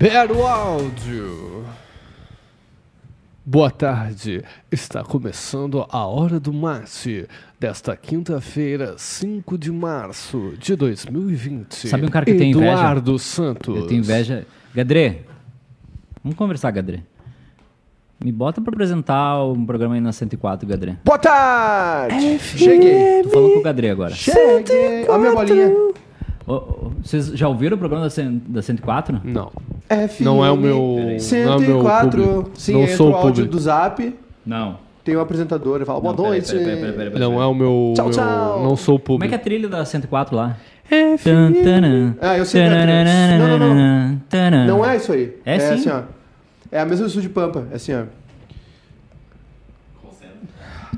Libera o áudio. Boa tarde. Está começando a Hora do Mate desta quinta-feira, 5 de março de 2020. Sabe um cara que tem inveja? Eduardo Santos. Eu tenho inveja. Gadré, vamos conversar, Gadré. Me bota pra apresentar um programa aí na 104, Gadré. Boa tarde! Cheguei! Tô falando com o Gadré agora. Cheguei! Olha a minha bolinha. Vocês já ouviram o programa da, cen- da 104? Não. FM Não é o meu- não é o meu 104. público. Sim, Não entra sou o áudio público. do zap, Não. tem o apresentador, ele fala, boa Não, noite. peraí, peraí, peraí, peraí. Não é o meu. Tchau, meu- tchau. Não sou o Como é que público. é a trilha da 104 lá? FM. Ah, eu sei é. Não, não, não. Não é isso aí. É sim. assim, ó. É a mesma do de Pampa, é assim, ó.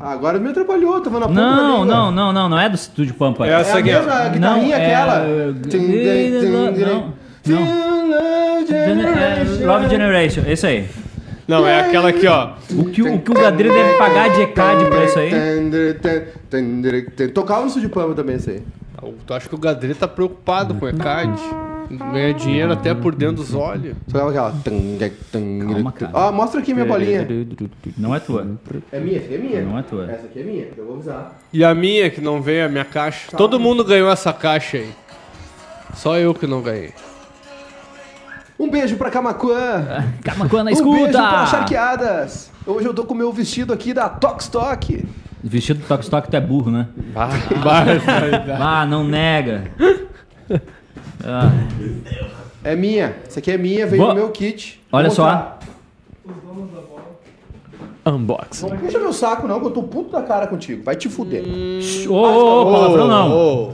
Agora me atrapalhou, tava na ponta da Não, não, não, não, não é do Estúdio Pampa. É É essa a aqui, ó. mesma guitarrinha Não, é- aquela. É, Love Generation, esse aí. Não, é aquela aqui, ó. O que o, o, que o deve pagar de ECAD pra isso aí? Tocava no Estúdio Pampa também, isso aí. Tu acha que o Gadri tá preocupado com o ECAD? Ganha dinheiro até por dentro dos olhos. Tocava aquela. Calma, cara. Ó, mostra aqui minha bolinha. Não é tua. É minha, essa aqui é minha. Não é tua. Essa aqui é minha, eu vou avisar. E a minha que não veio, a minha caixa. Todo mundo ganhou essa caixa aí. Só eu que não ganhei. Um beijo pra Camacuã. Camacuã na Um beijo pra escuta! Charqueadas. Hoje eu tô com o meu vestido aqui da Tokstok. Vestido do Toque Stock, tu é burro, né? Barbaridade. Ah, não nega. Ah, É minha. Essa aqui é minha, veio Boa. no meu kit. Olha Vou só. Unboxing. Não puxa meu saco não, que eu tô puto da cara contigo. Vai te fuder. Ô, ô, ô, palavrão não. Ô,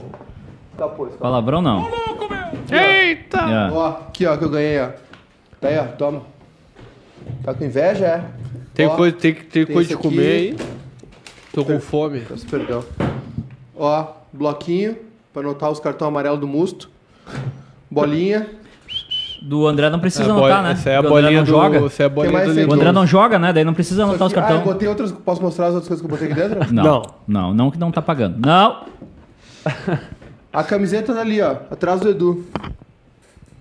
Tá, pois, tá. Palavrão não. Eita! É. Ó, aqui ó, que eu ganhei, ó. Tá aí, ó, toma. Tá com inveja, é? Tem, Ó, coisa, tem, tem tem coisa de aqui. comer aí. Tô com fome. Peço perdão. Ó, bloquinho pra anotar os cartões amarelos do Musto. Bolinha. Do André não precisa É anotar, né? Essa é a Porque o André bolinha não do. joga. Essa é a bolinha mais do? O. André não joga, né? Daí não precisa anotar os Ah, eu cartões. botei outras. Posso mostrar as outras coisas que eu botei aqui dentro? Não, Não. não, não que não tá pagando. Não! A camiseta tá ali, ó, atrás do Edu.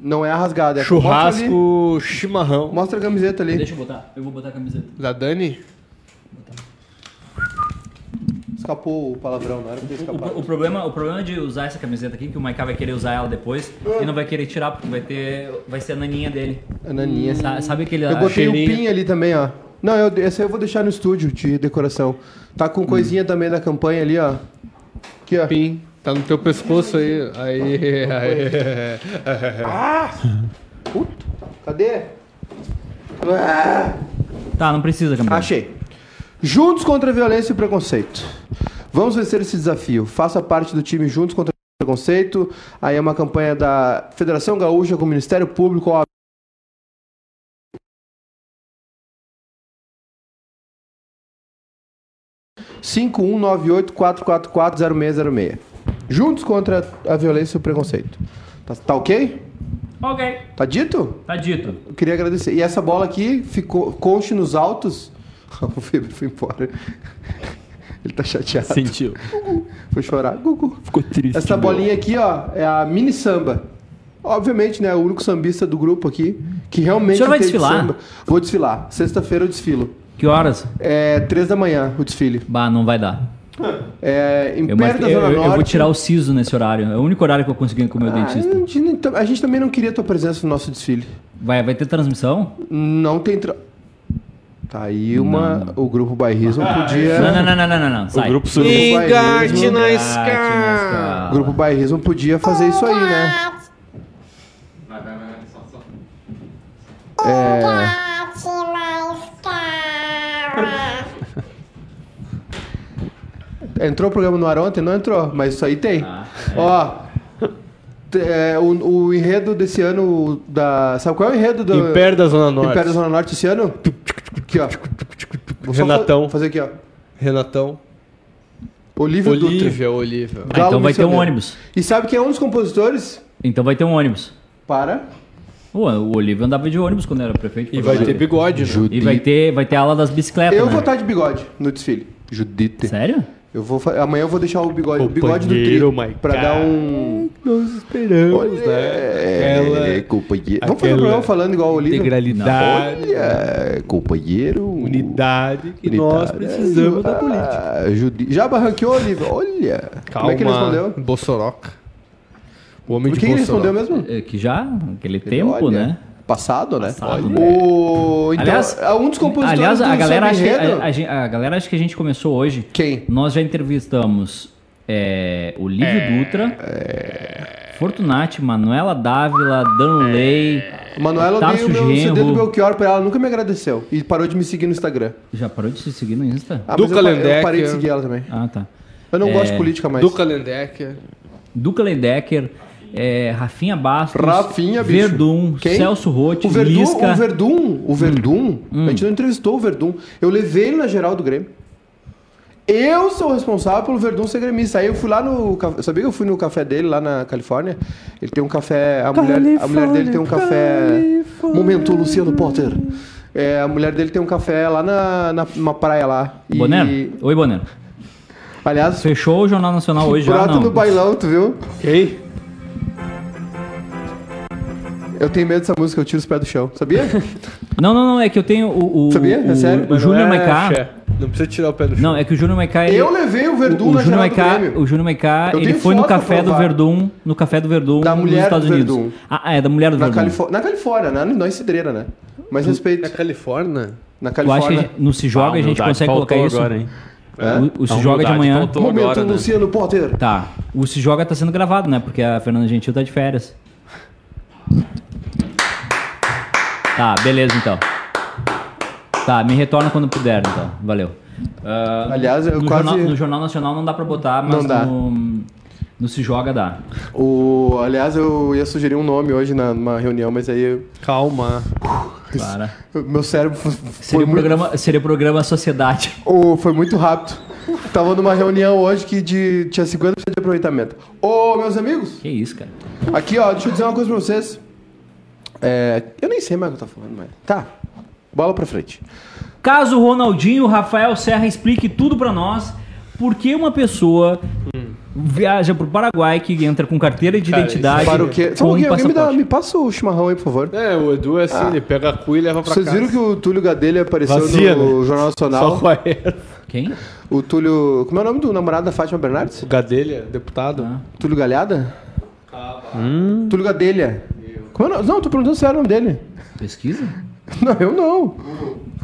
Não é a rasgada, é. Churrasco chimarrão. Mostra a camiseta ali. Deixa eu botar, eu vou botar a camiseta. Da Dani? Escapou o palavrão, não era pra ter O, escapado. o problema, o problema de usar essa camiseta aqui, que o Maiká vai querer usar ela depois e não vai querer tirar, porque vai ter. Vai ser a naninha dele. A naninha. Sa- Sabe aquele. Eu botei o pin ali também, ó. Não, eu, esse aí eu vou deixar no estúdio de decoração. Tá com coisinha também da campanha ali, ó. Aqui, ó. Pim. Tá no teu pescoço aí. Aí. aí. Puta, cadê? Ah, Tá, não precisa, camiseta. achei. Juntos contra a violência e o preconceito. Vamos vencer esse desafio. Faça parte do time Juntos contra o Preconceito. Aí é uma campanha da Federação Gaúcha com o Ministério Público, OAB, cinco um nove oito quatro quatro quatro zero zero seis. Juntos contra a violência e o preconceito. Tá, tá ok? Ok, Tá dito? tá dito. Eu queria agradecer. E essa bola aqui ficou conche nos altos. o Feber foi embora. Ele tá chateado. Sentiu. Foi chorar. Gugu. Ficou triste. Essa bolinha aqui, ó, é a mini samba. Obviamente, né? O único sambista do grupo aqui que realmente O senhor vai desfilar? samba. Vou desfilar. Sexta-feira eu desfilo. Que horas? É três da manhã o desfile. Bah, não vai dar. É Eu, Império da eu- Zona eu- eu Norte. vou tirar o siso nesse horário. É o único horário que eu consegui com o meu Ah, dentista. a, gente, a gente também não queria tua presença no nosso desfile. Vai, vai ter transmissão? Não tem. Tra... Tá aí uma. O grupo bairrismo podia. Não, não, não, não, não, não, não. Sai. grupo Engate Bairrismo. na Engate escada. O grupo bairrismo podia fazer isso aí, né? Entrou o programa no ar ontem? Não entrou, mas isso aí tem. Ah, Ó. é, o, o enredo desse ano da. Sabe qual é o enredo do. Império da Zona Norte. Império da Zona Norte esse ano? Aqui, ó. Vou Renatão. fa- fazer aqui, ó. Renatão. Olívio Dutra. Olívia, Olívia. Ah, então vai ter um ônibus. E sabe quem é um dos compositores? Então vai ter um ônibus. Para. Pô, o Olívio andava de ônibus quando era prefeito. E vai ter bigode, né? E vai ter, vai ter a aula das bicicletas, Eu né? vou estar de bigode no desfile. Judite. Sério? Eu vou Amanhã eu vou deixar o bigode, o bigode do Companheiro, tri my pra God. dar um. Nós esperamos, Olha, né? é, Aquela companheiro. Vamos fazer um aquela programa falando igual o Olívio? integralidade, Olha, companheiro. unidade que Unidade. nós precisamos da política. Ah, judi... Já barranqueou, Olívio? Olha. Como é que ele respondeu? Bossoroca. O homem O de que, que ele Bossoroca. respondeu mesmo? É, Que já, aquele tempo, Olha, né? Passado, né? Passado, né? O... Então, Aliás- é um dos compositores Aliás, a do galera, Samba acha que, a, a a galera acha que a gente começou hoje. Quem? Nós já entrevistamos é, o Lívio Dutra, Fortunati, Manuela Dávila, Danley. Manuela, eu dei Tarso o meu CD do. Belchior pra ela, nunca me agradeceu. E parou de me seguir no Instagram. Já parou de se seguir no Insta? Ah, Do eu, parei de seguir ela também. Ah, tá. Eu não É, gosto de política mais. Duca Lendecker. Duca Lendecker, é, Rafinha Bastos, Rafinha. Verdun, Quem? Celso Rotti, o Verdun, Lisca. Hum. o Verdun, o Verdun, a gente não entrevistou o Verdun. Eu levei ele na geral do Grêmio. Eu sou responsável pelo Verdun ser gremista. Aí eu fui lá no. Sabia que eu fui no café dele lá na Califórnia? Ele tem um café. A, mulher, a mulher dele tem um café. Momento Luciano Potter. É, a mulher dele tem um café lá na, na numa praia lá. E, Bonero? Oi, Bonero. Aliás, Fechou o Jornal Nacional hoje já? Não. no bailão, tu viu? Quem? Eu tenho medo dessa música, eu tiro os pés do chão. Sabia? não, não, não, é que eu tenho o, o, Sabia? É o, sério? o Júnior Não é, Maiká. Não precisa tirar o pé do chão. Não, é que o Júnior Maiká... ele- eu levei o Verdun o, o na Júnior Maiká, o Júnior Maiká, Eu ele foi no café do. Verdun, no café do Verdun Da nos mulher Estados do Unidos. Verdun. Ah, é da mulher do Na, Verdun. Califó- na Califórnia, né? Não em Cidreira, né? Mas respeito. Na Califórnia? Na Tu acha que a Califórnia. gente- no Se Joga a gente consegue colocar isso? agora, hein? O, o Se Joga de faltou. Momento agora, né? Luciano Potter. Tá, o Se Joga tá sendo gravado, né? Porque a Fernanda Gentil tá de férias. Tá, beleza então. Tá, me retorna quando puder, então. Valeu. Ah, Aliás, eu no, quase- jornal, no Jornal Nacional não dá pra botar, mas Não dá. No, no Se Joga dá. O, aliás, eu ia sugerir um nome hoje na- numa reunião, mas aí Calma. Para. meu cérebro foi Seria o muito, programa, seria o programa Sociedade. o- foi muito rápido. Tava numa reunião hoje que de, tinha 50% de aproveitamento. Ô, meus amigos, Que isso, cara. aqui ó, deixa eu dizer uma coisa pra vocês. É, eu nem sei mais o que eu tô falando, mas. Tá. Bola pra frente. Caso Ronaldinho, Rafael Serra explique tudo pra nós. Por que uma pessoa viaja pro Paraguai que entra com carteira de Cara, identidade Para o quê? Só um pouquinho, alguém me, dá, me passa o chimarrão aí, por favor. É, o Edu é assim, ele pega a cuia e leva pra Vocês casa. viram que o Túlio Gadelha apareceu Vazia, no né? Jornal Só Nacional? erva. Quem? O Túlio. Como é o nome do namorado da Fátima Bernardes? O Gadelha, deputado. Ah. Túlio Galhada? Túlio Gadelha. Como é o nome? Não, tô perguntando sério o nome dele. Pesquisa? Não, eu não.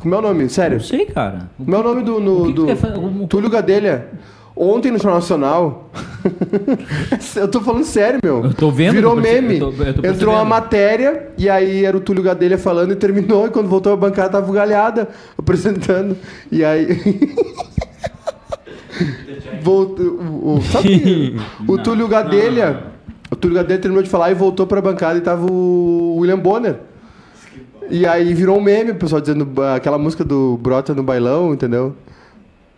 Como é o nome? Sério. Não sei, cara. Como é o nome do. no- do... fa- o- Túlio Gadelha. Ontem no Jornal Nacional. eu tô falando sério, meu. Eu tô vendo, Virou meme. eu tô- eu tô Entrou uma matéria e aí era o Túlio Gadelha falando e terminou. E quando voltou a bancada tava o Galhada apresentando. E aí. Voltou, o, o- sabe o Túlio Gadelha. O Túlio Gadelha terminou de falar e voltou pra bancada e tava o William Bonner. E aí virou um meme, o pessoal dizendo ah, aquela música do Brota no bailão, entendeu?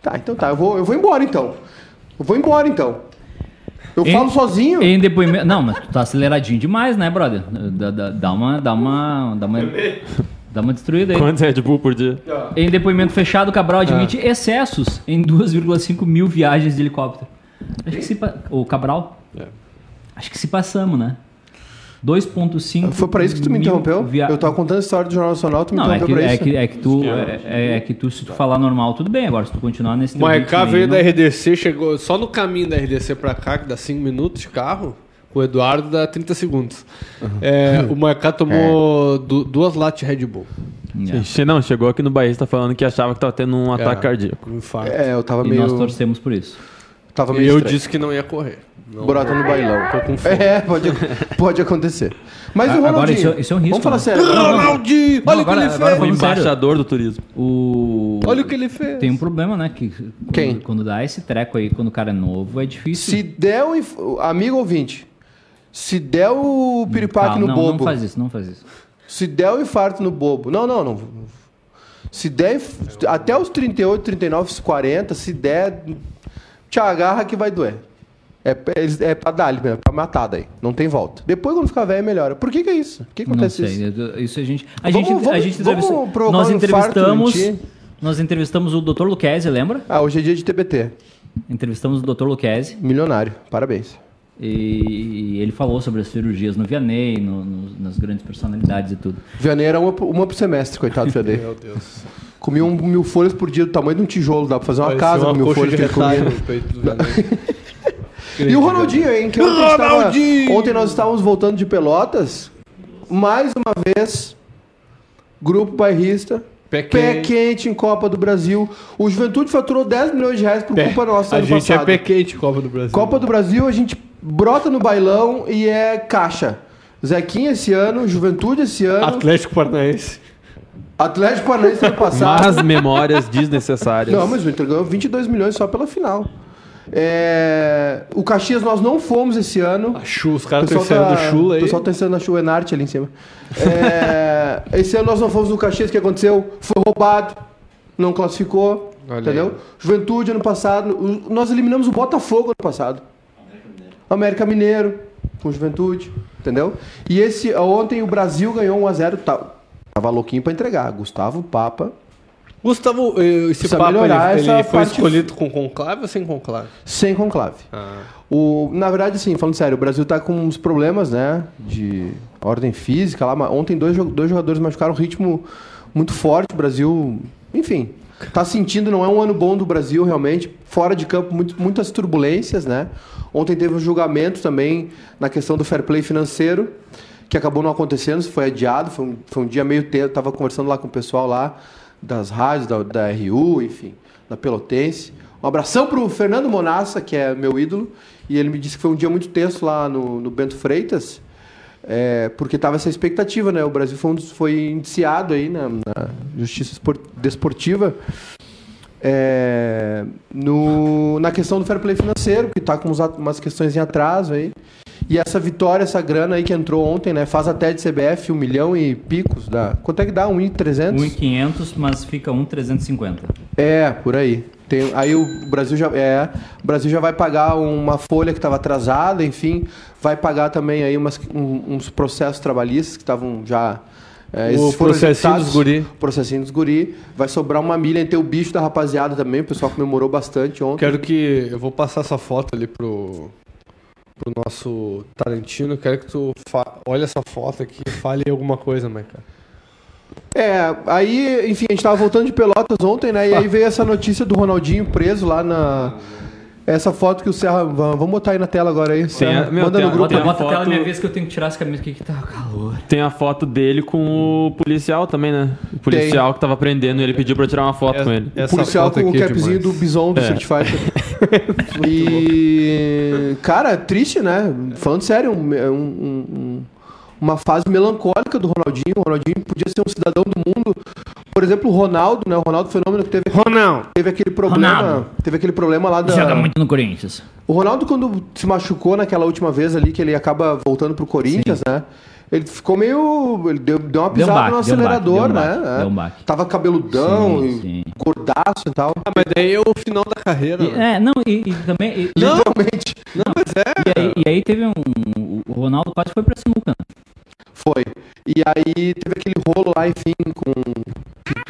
Tá, então tá, eu vou, eu vou embora então. Eu vou embora então. Eu Em- falo sozinho. Em depoimento. Não, mas tu tá aceleradinho demais, né, brother? Dá, dá- dá uma. Dá uma. Dá uma. Dá uma destruída aí. Quantos Red Bull por dia? Em depoimento fechado, Cabral admite excessos em 2,5 mil viagens de helicóptero. Acho que se. pa- O Cabral? É. Acho que se passamos, né? 2,5 Foi pra isso que tu me interrompeu? via- Eu tava contando a história do Jornal Nacional, tu me Não, é interrompeu que, pra é, isso. que, é que tu. É, é- é que tu, se tu falar normal, tudo bem. Agora, se tu continuar nesse O aí, veio da RDC, chegou só no caminho da RDC pra cá, que dá 5 minutos de carro. O Eduardo dá 30 segundos. É, o Maiká tomou du- duas latas de Red Bull. É. Che- Não, chegou aqui no Bahia tá falando que achava que tava tendo um ataque É, cardíaco. Um infarto. É, eu tava E meio. nós torcemos por isso. Tava e meio eu estranho. disse que não ia correr. Não. Brota no bailão. Tô com fome. É, pode, pode acontecer. Mas A- o agora Ronaldinho. isso é- isso é um risco, Vamos falar né? sério. Ronaldinho! Não, Olha o que agora- ele agora fez! O embaixador do turismo. O... Olha o que ele fez! Tem um problema, né? Que quando, Quem? Quando dá esse treco aí, quando o cara é novo, é difícil. Se der o. inf- Amigo ouvinte, se der o piripaque Calma, no não, bobo. Não faz isso, não faz isso. Se der o infarto no bobo. Não, não, não. Se der. Até os 38, 39, 40, se der. Te agarra que vai doer. É, é, é pra dar, é pra matar daí. Não tem volta. Depois, quando ficar velho, melhora. Por que, que é isso? Por que, que Não acontece sei. isso? Isso a gente. A Vamos- gente, a vamos- gente vamos nós um entrevistamos. Nós entrevistamos o Dr. Luquezzi, lembra? Ah, hoje é dia de TBT. entrevistamos o Dr. Luquezzi Milionário, parabéns. e ele falou sobre as cirurgias no Vianney, no- no- nas grandes personalidades e tudo. Vianney era uma, uma por semestre, coitado do Vianney. Meu Deus. Comia um mil folhas por dia do tamanho de um tijolo, dá pra fazer uma Parecia casa uma com mil folhas de que ele comia. retalho no peito do Vianney. E o Ronaldinho, hein? Que ontem, gente tava- Ronaldinho! ontem nós estávamos voltando de Pelotas. Mais uma vez, grupo bairrista. Pé Pé quente. quente em Copa do Brasil. O Juventude faturou 10 milhões de reais por culpa nossa A ano gente passado. é pé quente, Copa do Brasil. Copa do Brasil, a gente brota no bailão e é caixa. Zequinha esse ano, Juventude esse ano, Atlético Paranaense. Atlético Paranaense ano passado. Mas memórias desnecessárias. Não, mas o Inter ganhou 22 milhões só pela final. É, O Caxias nós não fomos esse ano. A Chu, os caras estão ensinando tá- o Chula aí. O pessoal tá ensinando a Chu Enarte ali em cima. É, esse ano nós não fomos no Caxias, o que aconteceu? Foi roubado, não classificou, Olha entendeu? aí. Juventude ano passado, nós eliminamos o Botafogo ano passado. América Mineiro, com Juventude, entendeu? E esse, ontem o Brasil ganhou 1x0, tá, tava louquinho pra entregar. Gustavo Papa, Gustavo, eh, esse papo ele, ele foi parte- escolhido com conclave ou sem conclave? sem conclave. O, na verdade, assim, falando sério, o Brasil tá com uns problemas, né? De ordem física lá. Ontem dois, dois jogadores machucaram um ritmo muito forte. O Brasil, enfim, tá sentindo, não é um ano bom do Brasil, realmente. Fora de campo, muito- muitas turbulências, né? Ontem teve um julgamento também na questão do fair play financeiro, que acabou não acontecendo, foi adiado. Foi um, foi um dia meio tempo. Tava conversando lá com o pessoal lá das rádios, da, da RU, enfim, da Pelotense. Um abração pro Fernando Monassa, que é meu ídolo, e ele me disse que foi um dia muito tenso lá no, no Bento Freitas, é, porque tava essa expectativa, né? O Brasil foi, foi indiciado aí na, na Justiça Espor- Desportiva é, no, na questão do fair play financeiro, que está com umas questões em atraso aí. E essa vitória, essa grana aí que entrou ontem, né? Faz até de CBF um milhão e picos. Dá, quanto é que dá? 1,300? 1.500, mas fica 1.350. É, por aí. Tem, aí o Brasil já é, o Brasil já vai pagar uma folha que estava atrasada, enfim, vai pagar também aí umas, um- uns processos trabalhistas que estavam já é, O processinho dos guri. Processinho dos guri. Vai sobrar uma milha em ter o bicho da rapaziada também. O pessoal comemorou bastante ontem. Quero que. Eu vou passar essa foto ali pro. Pro nosso Tarantino. Quero que tu fa... olhe essa foto aqui e fale alguma coisa, Maica. É, aí, enfim, a gente tava voltando de Pelotas ontem, né? E aí veio essa notícia do Ronaldinho preso lá na. Essa foto que o Serra. va- Vamos botar aí na tela agora aí. Serra. a- meu, Manda tem no a- grupo. tem Bota, a bota a tela foto- minha vez que eu tenho que tirar essa camisa aqui que tá calor. Tem a foto dele com o policial também, né? O policial que tava prendendo ele pediu pra tirar uma foto com ele. Essa policial foto com o é capzinho do. Bison do É. Street Fighter. e. Cara, triste, né? Falando sério, um- um- um- uma fase melancólica do Ronaldinho. O Ronaldinho podia ser um cidadão do mundo. Por exemplo, o Ronaldo, né? O Ronaldo Fenômeno que teve, Ronaldo! teve aquele problema. Ronaldo. Teve aquele problema lá da. Joga muito no Corinthians. O Ronaldo, quando se machucou naquela última vez ali, que ele acaba voltando pro Corinthians, né? Ele ficou meio. Ele deu, deu uma Deu um pisada baque, no deu um baque, acelerador, deu um né? baque, É. deu um baque. Tava cabeludão, Sim, e sim. gordaço e tal. Ah, mas daí é o final da carreira, E- né? é, não, e, e também. e- Não, Literalmente. não, mas é. E aí, e aí teve um. O Ronaldo quase foi pra sinuca. Né? Foi. E aí teve aquele rolo lá, enfim, com.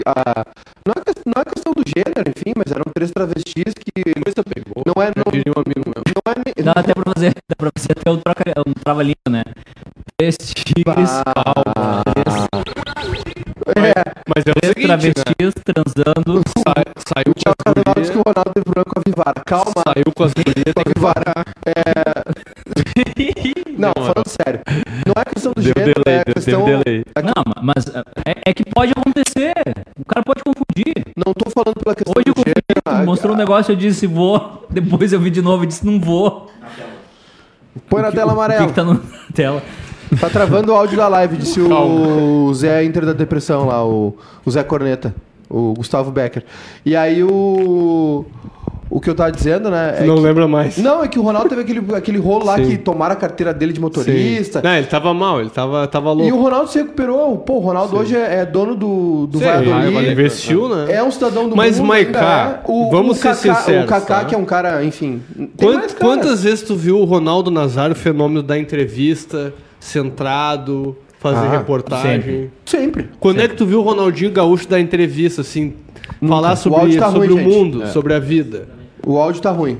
a- não, é, não é questão do gênero, enfim, mas eram três travestis que. Coisa pegou. Não é. Não, Diria um amigo meu. não é Dá até pra fazer, dá pra fazer até um, troca, um trava-língua, né? Três tigres, Ah, Mas é o três seguinte, né? travestis transando. Sa- saiu com Thiago as Carvalho gurias, disse que o Ronaldo teve problema com a Vivara. Calma, saiu com as gurias, tem que Vivara. Não, falando sério. Não é questão do Deu gênero, delay, é deu, questão. deu delay. Não, mas é, é que pode acontecer. O cara pode confundir. Não tô falando pela questão Hoje eu do gênero. confundi, ah, mostrou um negócio, eu disse vou. Depois eu vi de novo e disse não vou. Põe na tela O que, amarela. que tá na tela? Tá travando o áudio da live, disse o Zé Inter da Depressão lá, o, o Zé Corneta, o Gustavo Becker. E aí o. O que eu tava dizendo, né? é Não que- lembra mais. Não, é que o Ronaldo teve aquele, aquele rolo lá Sim. que tomaram a carteira dele de motorista. Não, ele tava mal, ele tava, tava E louco. o Ronaldo se recuperou. Pô, o Ronaldo hoje é, é dono do, do Sim, Valladolid. ele investiu, né? É um cidadão do Mas, mundo. Maiká, ainda é. o, vamos o ser Kaká, sinceros, O Kaká, tá? que é um cara, enfim. Quant- quantas vezes tu viu o Ronaldo Nazário, o fenômeno da entrevista, centrado, fazer Ah, reportagem? Sempre. Quando é que tu viu o Ronaldinho Gaúcho dar entrevista, assim, falar O sobre, áudio tá sobre ruim, o mundo, É. sobre a vida? O áudio tá ruim.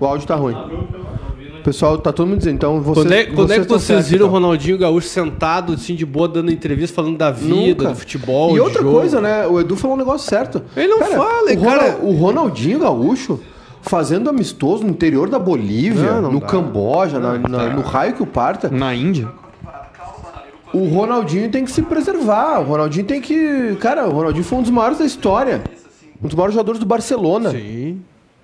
O áudio tá ruim. O pessoal tá todo mundo dizendo, então vocês. Quando é, quando é que vocês certos, viram o então. Ronaldinho Gaúcho sentado, assim, de boa, dando entrevista, falando da vida, Nunca. do futebol, E outra jogo? coisa, né? O Edu falou um negócio certo. Ele não fala, o, cara. O Ronaldinho Gaúcho fazendo amistoso no interior da Bolívia, Não, não no dá. Camboja, na- na- no raio que o parta. Na Índia? O Ronaldinho tem que se preservar. O Ronaldinho tem que. Cara, o Ronaldinho foi um dos maiores da história. Um dos maiores jogadores do Barcelona. Sim.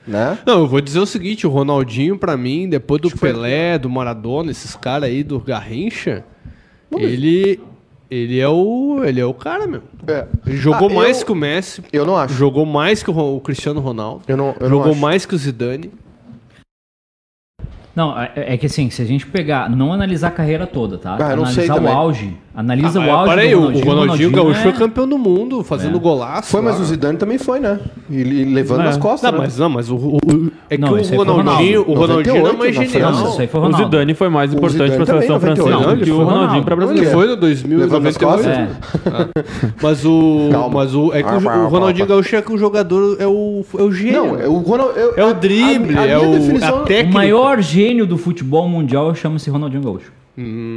Né? Não, eu vou dizer o seguinte, o Ronaldinho, pra mim, depois do Pelé, do Maradona, esses caras aí do Garrincha, ele, ele, é o, ele é o cara, meu. É. Ele jogou Ah, mais eu- que o Messi, Eu não acho. jogou mais que o, o Cristiano Ronaldo, Eu não, eu não jogou acho. mais que o Zidane. Não, é, é que assim, se a gente pegar, não analisar a carreira toda, tá? Ah, analisar o auge. Analisa Ah, o para aí, do o Ronaldinho. Ronaldinho, Gaúcho é- foi campeão do mundo, fazendo É. golaço. Foi, mas lá. o Zidane também foi, né? E, e levando É. nas costas. Não, né? mas, não, mas o, o- o- é Não, que o Ronaldinho, o Ronaldo. Ronaldinho era 98 mais na genial. Não, isso aí foi o O. Zidane foi mais importante pra também, seleção 98. francesa do ele que o Ronaldinho pra Ronaldo. Ele foi no 2000 Levando nas 98. É. Mas o, Calma. mas o, é que o, o Ronaldinho Gaúcho é que o jogador é o, é o gênio. Não, é o Ronald, eu- É o a- drible, a- a é o- a técnica. O maior gênio do futebol mundial chama-se Ronaldinho Gaúcho.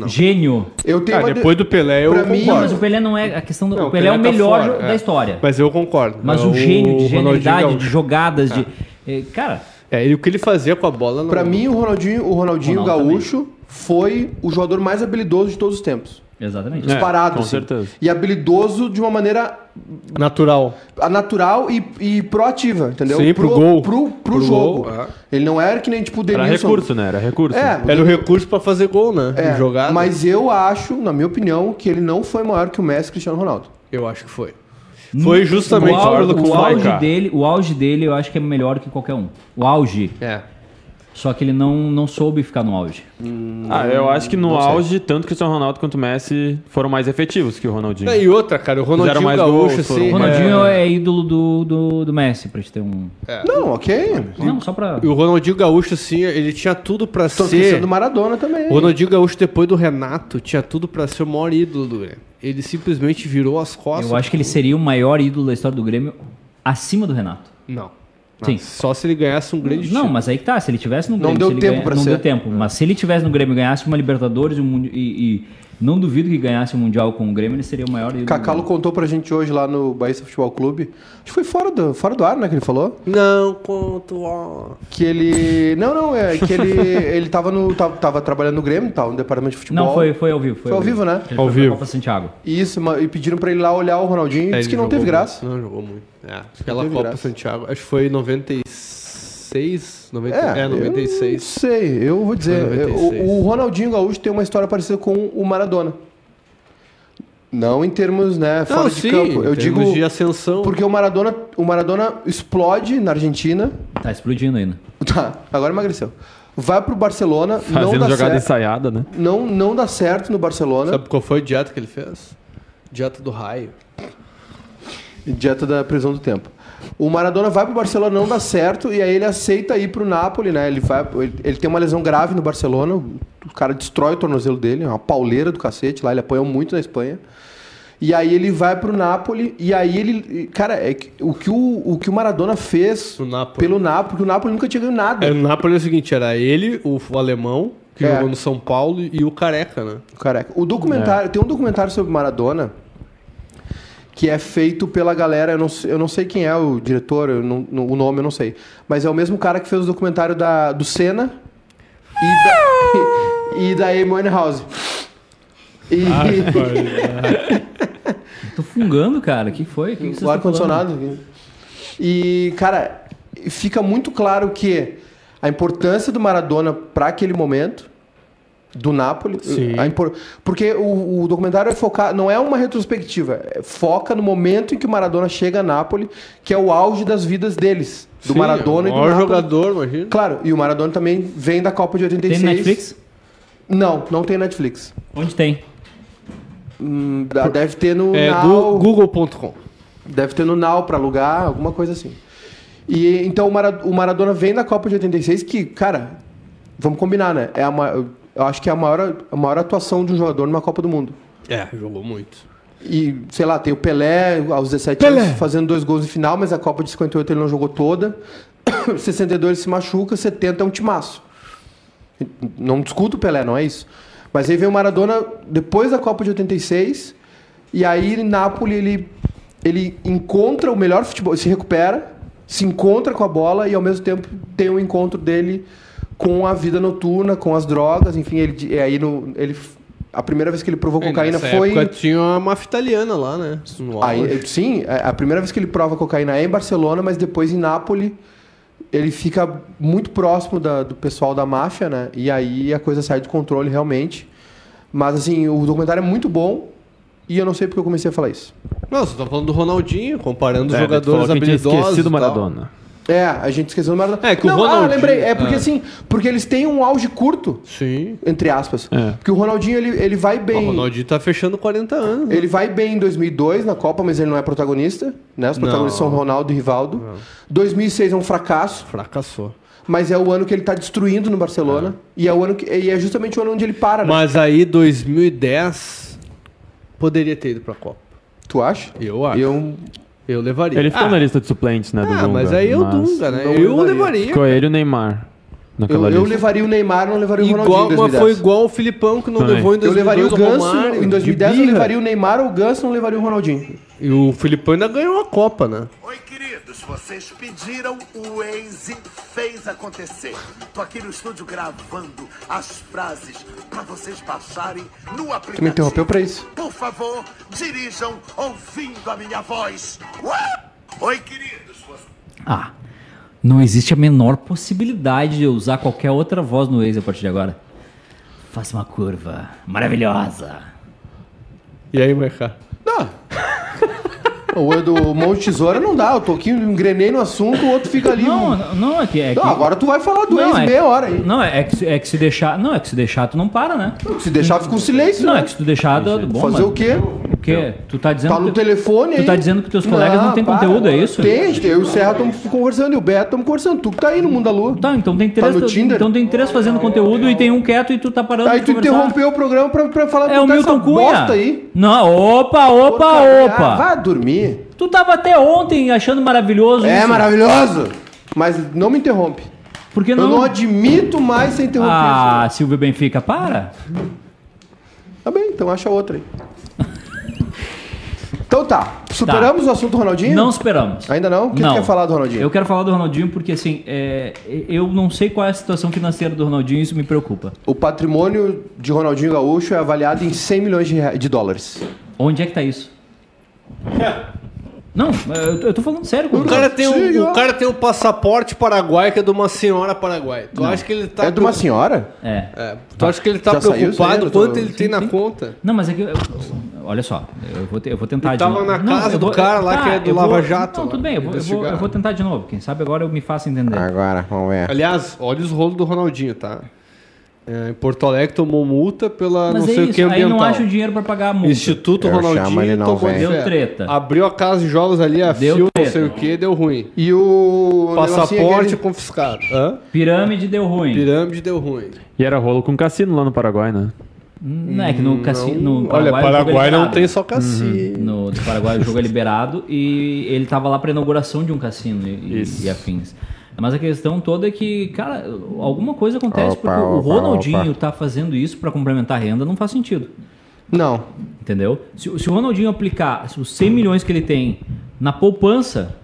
Gênio. Eu tenho Ah, uma de- depois do Pelé eu Pra mim- Não, concordo. mas o Pelé não é a questão do Não, o Pelé é o Pelé tá melhor fora, é. da história. Mas eu concordo. Mas É o gênio de genialidade, de jogadas, de. eh, Cara, É, e o que ele fazia com a bola não... Pra mim, o Ronaldinho, o Ronaldinho Ronaldo Gaúcho foi o jogador mais habilidoso de todos os tempos. Exatamente. É, Disparado, com assim. certeza. E habilidoso de uma maneira Natural. natural e, e proativa, entendeu? Sim, pro gol. Pro, pro Pro jogo. gol, é. Ele não era que nem tipo o Era Denilson. recurso, né? Era recurso. É, Era o recurso pra fazer gol, né? é, De jogada. mas eu acho, na minha opinião, que ele não foi maior que o Messi Cristiano Ronaldo. Eu acho que foi. Foi justamente o, au- pelo que o auge dele, o auge dele eu acho que é melhor que qualquer um. O auge. É. Só que ele não, não soube ficar no auge. Ah, eu acho que no auge, tanto Cristiano Ronaldo quanto o Messi foram mais efetivos que o Ronaldinho. É, E outra, cara, o Ronaldinho mais Gaúcho, gols, foram assim... O mais- Ronaldinho é- é, ídolo do, do, do Messi, pra gente ter um. Não, ok. Não, só pra. E o Ronaldinho Gaúcho, assim, ele tinha tudo pra Tô ser... do Maradona também. O Ronaldinho Gaúcho, depois do Renato, tinha tudo pra ser o maior ídolo do Grêmio. Ele simplesmente virou as costas. Eu acho que ele seria o maior ídolo da história do Grêmio acima do Renato. Não. Sim. Só se ele ganhasse um grande Não, título. mas aí que tá. Se ele tivesse no Não Grêmio. deu se ele tempo ganha- pra Não ser. deu tempo. Mas se ele tivesse no Grêmio e ganhasse uma Libertadores e, um mundi- e- e não duvido que ganhasse o Mundial com o Grêmio, ele seria o maior ídolo. Cacalo contou pra gente hoje lá no Bahia Futebol Clube. Acho que foi fora do, fora do ar, né, que ele falou. Não, conto, ó. Que ele. Não, não, é que ele. ele tava, no, tava, tava trabalhando no Grêmio, tava no departamento de futebol. Não, foi, foi ao vivo. Foi, Foi ao vivo, né? Ele Ao vivo. Copa Santiago. Isso, e pediram pra ele lá olhar o Ronaldinho e É, disse que não teve jogou graça. muito. Não, jogou muito. É, aquela Copa graça. Santiago, acho que foi em 96, 90, é, eu não 96. sei, eu vou dizer. 96. O, o Ronaldinho Gaúcho tem uma história parecida com o Maradona. Não em termos, né, fora Não, de sim, campo. Eu em digo. termos de ascensão. Porque o Maradona, o Maradona explode na Argentina. Tá explodindo ainda. Tá, agora emagreceu. Vai pro Barcelona, não Fazendo dá jogada certo. ensaiada, né? Não, não dá certo no Barcelona. Sabe qual foi a dieta que ele fez? Dieta do raio. Dieta da prisão do tempo. O Maradona vai pro Barcelona, não dá certo, e aí ele aceita ir pro Napoli, né? Ele, vai, ele, ele tem uma lesão grave no Barcelona, o, o cara destrói o tornozelo dele, é uma pauleira do cacete lá, ele apanhou muito na Espanha. E aí ele vai pro Napoli, e aí ele. Cara, é o, que o, o que o Maradona fez Napoli. pelo Napoli, porque o Napoli nunca tinha ganho nada. É, no Napoli é o seguinte, era ele, o, o alemão, que É. jogou no São Paulo, e o Careca, né? Careca. O documentário, tem um documentário sobre Maradona que é feito pela galera, eu não, sei- eu não sei quem é o diretor, eu não- o nome eu não sei, mas é o mesmo cara que fez o documentário da, do Senna e da, e da Amy Winehouse. E Tô fungando, cara. O que foi? O que que o ar-condicionado. E, cara, fica muito claro que a importância do Maradona para aquele momento do Napoli, Sim. a impor- porque o, o documentário é focar, não é uma retrospectiva, é- foca no momento em que o Maradona chega a Nápoles, que é o auge das vidas deles, do Sim, Maradona o e do maior Napoli. jogador, imagina. Claro, e o Maradona também vem da Copa de falando? 86. Tem Netflix? Não, não tem Netflix. Onde tem? Hum, deve ter no É Now. google.com. Deve ter no Now pra alugar, alguma coisa assim. E então o, Mara- o Maradona vem da Copa de 86, que, cara, vamos combinar, né? É a eu acho que é a maior, a maior atuação de um jogador numa Copa do Mundo. É, jogou muito. E, sei lá, tem o Pelé aos 17 Pelé. anos fazendo dois gols no final, mas a Copa de 58 ele não jogou toda. 62 ele se machuca, 70 é um timaço. Não discuto o Pelé, não é isso. Mas aí vem o Maradona depois da Copa de 86, e aí em Napoli ele, ele encontra o melhor futebol, se recupera, se encontra com a bola e ao mesmo tempo tem um encontro dele com a vida noturna, com as drogas, enfim, ele e aí no, ele a primeira vez que ele provou cocaína Nessa foi época tinha uma máfia italiana lá, né? No Aí, auge. sim, a a primeira vez que ele prova cocaína é em Barcelona, mas depois em Nápoles ele fica muito próximo da- do pessoal da máfia, né? E aí a coisa sai do controle realmente. Mas assim, o documentário é muito bom e eu não sei porque eu comecei a falar isso. Não, você tá falando do Ronaldinho, comparando os É, falou jogadores habilidosos. esquecido e tal. É, a gente esqueceu do Maradona. É, que o não, Ronaldinho- Ah, lembrei. É porque Ah. assim, porque eles têm um auge curto, Sim. entre aspas. É. Porque o Ronaldinho, ele, ele vai O bem... Ronaldinho tá fechando 40 anos. né? Ele vai bem em 2002 na Copa, mas ele não é protagonista, né? Os protagonistas Não. são Ronaldo e Rivaldo. 2006 é um fracasso. Fracassou. Mas é o ano que ele tá destruindo no Barcelona. E, é o ano que, e é justamente o ano onde ele para, né? Mas aí, 2010, poderia ter ido pra Copa. Tu acha? Eu acho. Eu, Eu... levaria. Ele ficou ah, na lista de suplentes, né, do Ah, Dunga. mas aí é o Dunga, né? não Eu levaria. levaria. Ficou ele e o Neymar naquela Eu, eu levaria o Neymar, não levaria o Ronaldinho Igual, em mas 2010. foi igual o Filipão que não Também. levou em Eu 2002 levaria o Ganso, Romário, em de 2010 eu levaria o Neymar ou o Ganso, não levaria o Ronaldinho. E o Filipão ainda ganhou a Copa, né? Oi, queridos, vocês pediram, o Waze fez acontecer. Tô aqui no estúdio gravando as frases pra vocês baixarem no aplicativo. Tu me interrompeu pra isso. Por favor, dirijam ouvindo a minha voz. Ué? Oi, queridos. Ah, não existe a menor possibilidade de eu usar qualquer outra voz no Waze a partir de agora. Faça uma curva maravilhosa. E aí, Mercado? Não. O do Mão de Tesoura não dá. Eu tô aqui, engrenei no assunto, o outro fica ali. Não, não, não, é que... É que... Não, agora tu vai falar do Não, ex é- meia hora aí. Não, é que, se- é que se deixar... Não, é que se deixar tu não para, né? Se deixar, fica um silêncio. Não, né? é que se tu deixar... Bom, Fazer mas- o quê? Quê? Tu tá dizendo... Tá no que- telefone Tu aí. tá dizendo que teus colegas não têm para. conteúdo, é isso? Tem, eu e o Serra estamos conversando e o Beto estamos conversando. Tu que tá aí no mundo da lua. Tá, então tem três, no Tinder? então tem três fazendo conteúdo e tem um quieto e tu tá parando Aí de tu conversar. interrompeu o programa pra, pra falar É o Milton Cunha. bosta aí. Não, opa, opa, Porcaria. Ah, opa. vai dormir. Tu tava até ontem achando maravilhoso É isso. maravilhoso. Mas não me interrompe. Por que Eu não? não admito mais ser interrompido. Ah, Silvio Benfica, para. Tá bem, então acha outra aí. Então tá. Superamos o assunto Ronaldinho? Não esperamos. Ainda não? O que Não. quer falar do Ronaldinho? Eu quero falar do Ronaldinho porque, assim, é, eu não sei qual é a situação financeira do Ronaldinho e isso me preocupa. O patrimônio de Ronaldinho Gaúcho é avaliado em 100 milhões de, de dólares. Onde é que tá isso? Não, eu, eu tô falando sério. O cara, tem Sim, um, o cara tem um passaporte paraguai que é de uma senhora paraguaia. Tu acha que ele tá. é de uma senhora? É. É, tu acha que ele tá Já saiu preocupado? Eu tô- quanto ele tem na conta? Não, mas é que. eu- olha só, eu vou, te- eu vou tentar de tava novo. na Não, casa do vou- cara lá que é do Lava vou- Jato Não, tudo bem, eu vou, eu, vou, investigar. eu vou tentar de novo. Quem sabe agora eu me faço entender. Agora, vamos ver. Aliás, olha os rolos do Ronaldinho, tá? É, em Porto Alegre tomou multa pela Mas não é sei o isso, que aí ambiental. não acha o dinheiro pra pagar a multa. Instituto Eu chamo ele Ronaldinho não tomou vem. de Deu treta. Abriu a casa de jogos ali, a Deu fio, não treta. sei o que, deu ruim. E o. negocinho Passaporte confiscado. Hã? Pirâmide deu ruim. Pirâmide deu ruim. E era rolo com cassino lá no Paraguai, né? Não é que no cassino. No Olha, Paraguai, o jogo é Paraguai não tem só cassino. No do Paraguai o jogo é liberado e ele tava lá pra inauguração de um cassino e, e afins. Mas a questão toda é que, cara, alguma coisa acontece Opa, porque o opa, Ronaldinho opa. tá fazendo isso pra complementar a renda, não faz sentido. Não. Entendeu? Se, se o Ronaldinho aplicar os 100 milhões que ele tem na poupança,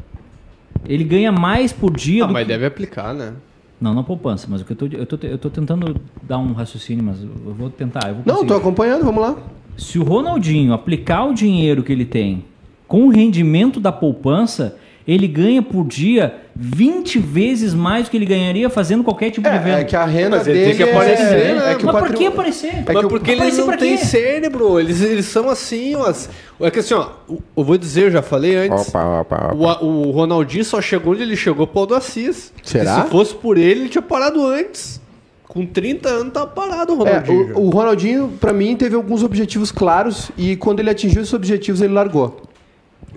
ele ganha mais por dia Ah, mas que... deve aplicar, né? Não, não poupança, mas o que eu tô, eu tô, eu tô tentando dar um raciocínio, mas eu vou tentar. Eu vou Não, tô acompanhando, vamos lá. Se o Ronaldinho aplicar o dinheiro que ele tem com o rendimento da poupança, ele ganha por dia 20 vezes mais do que ele ganharia fazendo qualquer tipo de É, venda. é que a renda Mas ele dele tem que aparecer, é, né? é que Mas por patri- que aparecer? É mas que o- porque eles Aparecer não têm cérebro, eles, eles são assim, mas... É que assim, ó, o- eu vou dizer, eu já falei antes, Opa, opa, opa. o, o Ronaldinho só chegou onde ele chegou por do Assis. Será? E se fosse por ele, ele tinha parado antes. Com 30 anos tava parado o É, Ronaldinho. o, o Ronaldinho, pra mim, teve alguns objetivos claros e quando ele atingiu esses objetivos, ele largou,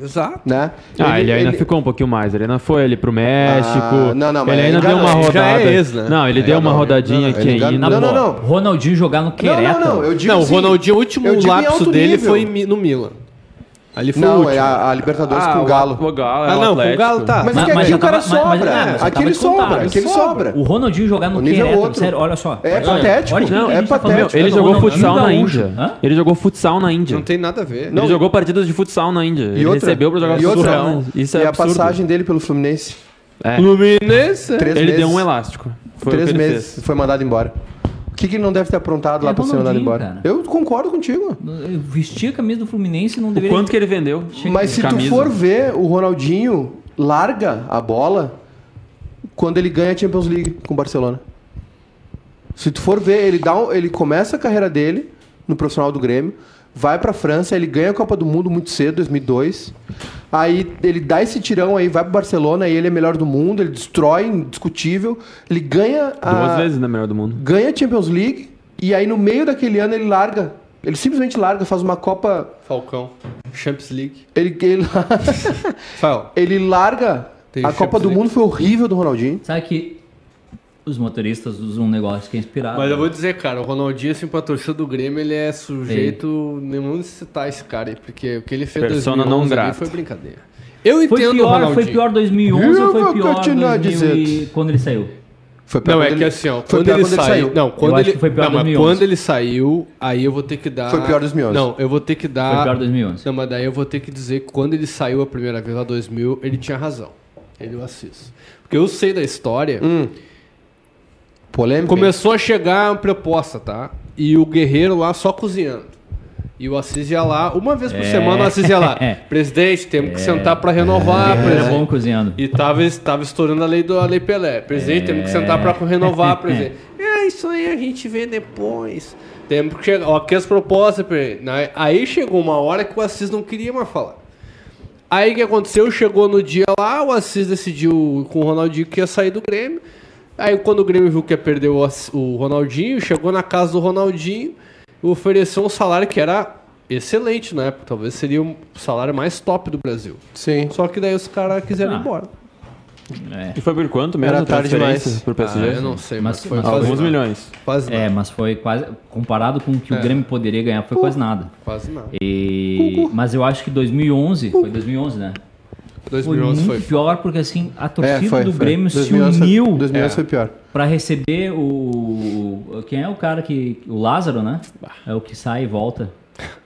Exato. né? Ah, ele, ainda ficou um pouquinho mais. Ele ainda foi ali pro México. Ah, não, não, mas ele ainda deu uma ele já rodada. é ex, né? Não, ele É, deu uma não, rodadinha não, não, aqui ele ainda. não, não, não. Ronaldinho jogar no Não, Querétaro. não, não, eu digo não, assim, o Ronaldinho, o último lapso dele nível. foi no Milan. Ali foi o Não, é a, a Libertadores Ah, com o Galo. O Galo, é Ah, o não, com o. Galo tá. Mas, Mas- é que mas aqui o cara tava- mas- sobra. é, mas já aqui ele sobra, aqui ele Sobra. O Ronaldinho jogar no O Querétaro, outro. sério, olha só. É Olha, patético, olha o que é tá falando. patético. Ele O jogou futsal na. Índia. Hã? Ele jogou futsal na Índia. Não tem nada a ver. Não, Ele jogou partidas de futsal na Índia. Ele outra- recebeu pra jogar e outra- futsal. Isso é e a passagem dele pelo Fluminense? É. Fluminense. Ele deu um elástico. Foi Três o meses. Foi mandado embora. O que, que ele não deve ter aprontado É lá pra ser mandado embora? cara. Eu concordo contigo. Eu vestia a camisa do Fluminense e não O deveria... quanto que ele vendeu? Mas se tu Camisa. for ver, o Ronaldinho larga a bola quando ele ganha a Champions League com o Barcelona. Se tu for ver, ele, dá um- ele começa a carreira dele no profissional do Grêmio, vai pra França, ele ganha a Copa do Mundo muito cedo, 2002. Aí ele dá esse tirão aí, vai pro Barcelona, aí ele é melhor do mundo, ele destrói, indiscutível. Ele ganha a, Duas vezes na melhor do mundo. ganha a Champions League e aí no meio daquele ano ele larga. Ele simplesmente larga, faz uma Copa. Falcão. Champions League. Ele, ele, ele larga. Tem a Champions Copa do League. Mundo foi horrível do Ronaldinho. Sabe que os motoristas usam um negócio que é inspirado. Mas eu vou dizer, cara, o Ronaldinho, assim, pra torcida do Grêmio, ele é sujeito nenhum de citar esse cara aí, porque o que ele fez em Persona 2011 não ali grata. foi brincadeira. Eu Foi entendo o pior, Ronaldinho. foi pior 2011 Eu ou foi vou pior continuar 2000 e... quando ele saiu? Foi pior Não, é quando que ele- assim, ó, foi quando pior ele, saiu, Não, quando Eu acho ele. que foi pior não, mas 2011. quando ele saiu, aí eu vou ter que dar. Foi pior 2011. Não, eu vou ter que Foi dar. pior 2011. Não, mas daí eu vou ter que dizer que quando ele saiu a primeira vez lá 2000, ele tinha razão. Ele e o Assis. Porque eu sei da história. Hum. Polêmica. Começou a chegar a proposta, tá? E o Guerreiro lá só cozinhando. E o Assis ia lá, uma vez por É. semana o Assis ia lá. Presidente, temos que sentar pra renovar, Era presidente. bom cozinhando. E tava, tava estourando a lei do a lei Pelé. Presidente, temos que sentar pra renovar, presidente. É, isso aí a gente vê depois. Temos que chegar. Ó, aqui as propostas, presidente. Né? Aí chegou uma hora que o Assis não queria mais falar. Aí o que aconteceu? Chegou no dia lá, o Assis decidiu com o Ronaldinho que ia sair do Grêmio. Aí quando o Grêmio viu que ia perder o, o Ronaldinho, chegou na casa do Ronaldinho e ofereceu um salário que era excelente na época. Talvez seria o salário mais top do Brasil. Sim. Só que daí os caras quiseram ir Ah. embora. É. E foi por quanto mesmo? Era tarde demais. Pro PSG? Ah, eu não sei, mas, Mas- foi mas quase Alguns nada. milhões. Quase nada. É, mas foi quase. Comparado com o que É. o Grêmio poderia ganhar, foi quase nada. Quase nada. E... Mas eu acho que 2011, foi 2011, né? Foi 2011 muito foi. pior porque assim, a torcida É, foi, do foi. Grêmio 2011 se foi- uniu 2011 É. foi pior. pra receber o. Quem é o cara que. O Lázaro, né? É o que sai e volta.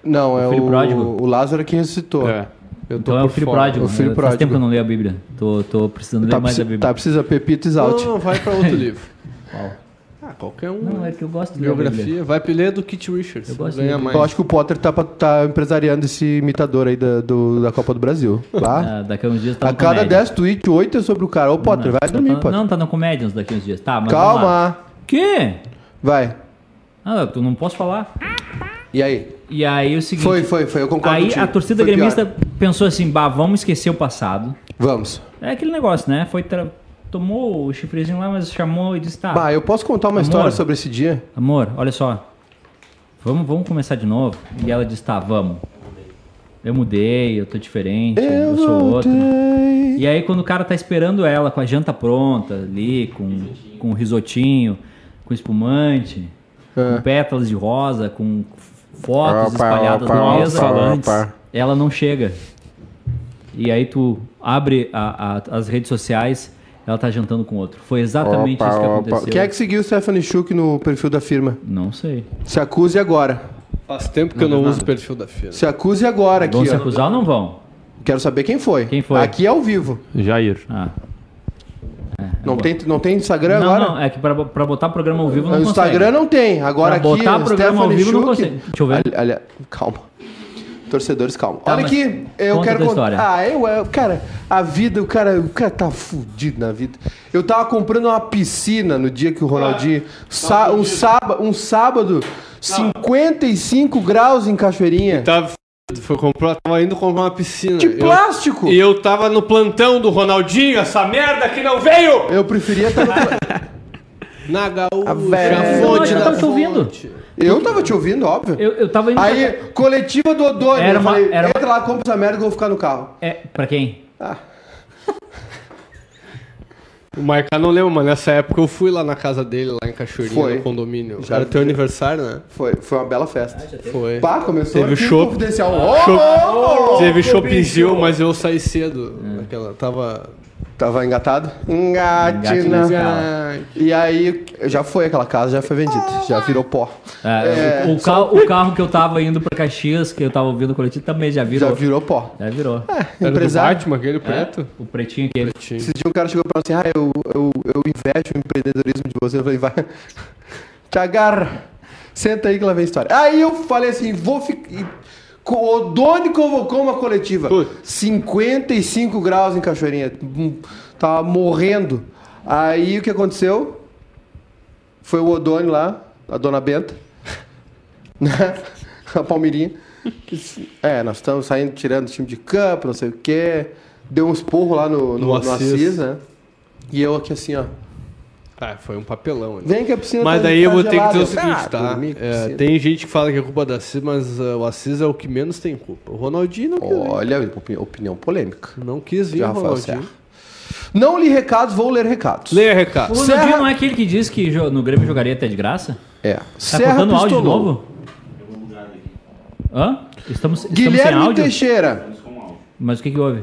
Não, é filho o, pródigo. o Lázaro que ressuscitou. É. Eu tô Então é o filho fora. pródigo. O filho Faz pródigo. tempo que eu não leio a Bíblia. Tô, tô precisando ler Tá, mais a Bíblia. tá, precisa Pepito Exalt. Não, não, vai pra outro livro. Qual? Ah, qualquer um. Não, é que eu gosto de a. Biografia. Vai pra ler do Kit Richards. Eu gosto de Ganha ler. mais. Eu acho que o Potter tá, tá empresariando esse imitador aí da, do- da Copa do Brasil. Lá. Ah, daqui a uns dias tá a no cada comédia. 10 tweets, 8 é sobre o cara. Ô, Potter, vai tá dormir, falando- Potter. Não, tá no Comedians daqui uns dias. Tá, mas. Calma. Que? Vai. Ah, tu não posso falar. E aí? E aí o seguinte. Foi, foi, foi. Eu concordo Aí contigo. a torcida Foi gremista pior. pensou assim, bah, vamos esquecer o passado. Vamos. É aquele negócio, né? Foi tra- tomou o chifrezinho lá, mas chamou e disse, tá. Bah, eu posso contar uma Amor. história sobre esse dia? Amor, olha só. Vamos, vamos começar de novo. E ela disse, tá, vamos. Eu mudei, eu tô diferente, eu, sou outro. E aí quando o cara tá esperando ela com a janta pronta ali, com, com risotinho, com espumante, É. com pétalas de rosa, com fotos Opa, espalhadas opa, na mesa, opa. ela não chega. E aí tu abre a- a- as redes sociais, ela tá jantando com outro. Foi exatamente Opa, isso que opa. aconteceu. Quem é que seguiu o Stephanie Schuch no perfil da firma? Não sei. Se acuse agora. Faz tempo que eu não uso o perfil da firma. Se acuse agora aqui, Vão se ó. acusar ou não vão? Quero saber quem foi. Quem foi? Aqui é ao vivo. Jair. Ah. Não tem, não tem Instagram Não, agora? não, é que pra, pra botar programa ao vivo não No Instagram consegue. não tem. Agora Pra aqui, botar programa ao Stephanie vivo não Schuch- consegue. Deixa eu ver. Ali- ali- calma. Torcedores, calma. Tá, Olha aqui, eu quero contar. história. Ah, eu, eu, cara, a vida, o cara, o cara tá fudido na vida. Eu tava comprando uma piscina no dia que o Ronaldinho. Sa- um, sábado, um sábado, 55 graus em Cachoeirinha. Tava f***, foi comprar, tava indo comprar uma piscina. De Eu- plástico! E eu tava no plantão do Ronaldinho, essa merda que não veio! Eu preferia estar no. Na gaúcha, velha. Eu fonte eu da tava te ouvindo. Eu tava te ouvindo, óbvio. Eu, eu tava indo Aí, coletiva do Odônio. Era eu uma- falei, era uma- entra lá, compra essa merda que eu vou ficar no carro. pra... É, pra quem? O Marcar não lembro, mas nessa época eu fui lá na casa dele, lá em Cachoeirinha, Foi. no condomínio. Já Era teu aniversário, né? Foi, foi uma bela festa. Foi. Pá, começou Teve aqui chopp. confidencial. Chopp. Ô, ô, ô, Teve bicho. mas eu saí cedo. Aquela, tava... Tava engatado? Engate Engatina. E aí, já foi aquela casa, já foi vendida. Já virou pó. É, o, o carro, o carro que eu tava indo pra Caxias, que eu tava ouvindo o coletivo, também já virou. Já virou pó. Já virou. Era do Empresário. Batman, aquele É, preto? o pretinho aquele. Tinha. Esses dias um cara chegou pra mim assim, ah, eu, eu, eu invejo o empreendedorismo de você. Eu falei, vai, te agarra. Senta aí que lá vem a história. Aí eu falei assim, vou ficar... O Doni convocou uma coletiva. Putz. 55 graus em Cachoeirinha. Hum, Tava morrendo. Aí o que aconteceu? Foi o Odone lá, a dona Benta, né? a Palmeirinha. É, nós estamos saindo, tirando o time de campo, não sei o quê. Deu um esporro lá no, no, No no Assis. Assis, né? E eu aqui assim, ó. Ah, foi um papelão. ali. Vem que a piscina Mas tá- daí eu tá vou ter que dizer o Eu, seguinte, ah, tá? É, tem gente que fala que é culpa da Assis, mas uh, o Assis é o que menos tem culpa. O Ronaldinho não quis vir. Olha, opini- opinião polêmica. Não quis vir, De o Rafael Ronaldinho. Serra. Não li recados, vou ler recados. Leia recado. O Ronaldinho Serra- não é aquele que diz que no Grêmio jogaria até de graça? É. Tá Serra cortando áudio de pistolou. novo? Hã? Estamos, estamos sem Guilherme áudio? Teixeira. Mas o que que houve?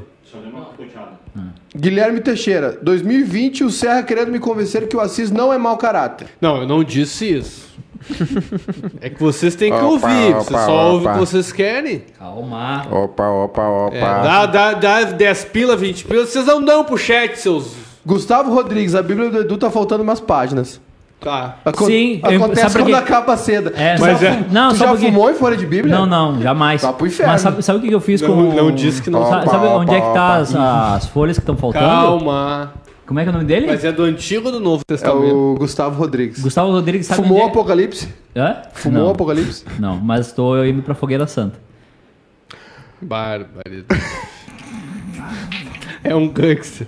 Guilherme Teixeira. 2020, o Serra querendo me convencer que o Assis não é mau caráter. Não, eu não disse isso. é que vocês têm que Opa, ouvir. Vocês opa, só ouvem o que vocês querem. Calma. Opa, opa, opa. É, dá, dá, dá 10 pila, 20 pila. Vocês não dão pro chat, seus. Gustavo Rodrigues, a Bíblia do Edu tá faltando umas páginas. Tá. Acon- Sim, eu- acontece sabe por quando quê? a capa seda. É, tu mas já, é- não, tu só já porque- fumou em folha de Bíblia? Não, não, jamais. Vá pro inferno. Mas sabe, sabe o que eu fiz Não- com... não disse que não. Sabe, Opa, sabe onde é que opa, tá opa. as, as folhas que estão faltando? Calma. Como é que é o nome dele? Mas é do Antigo ou do Novo É Testamento? o Gustavo Rodrigues. Gustavo Rodrigues sabe Fumou o é... Apocalipse? Hã? Fumou o Apocalipse? não, mas estou indo pra Fogueira Santa. Barbaridade. é um gangster.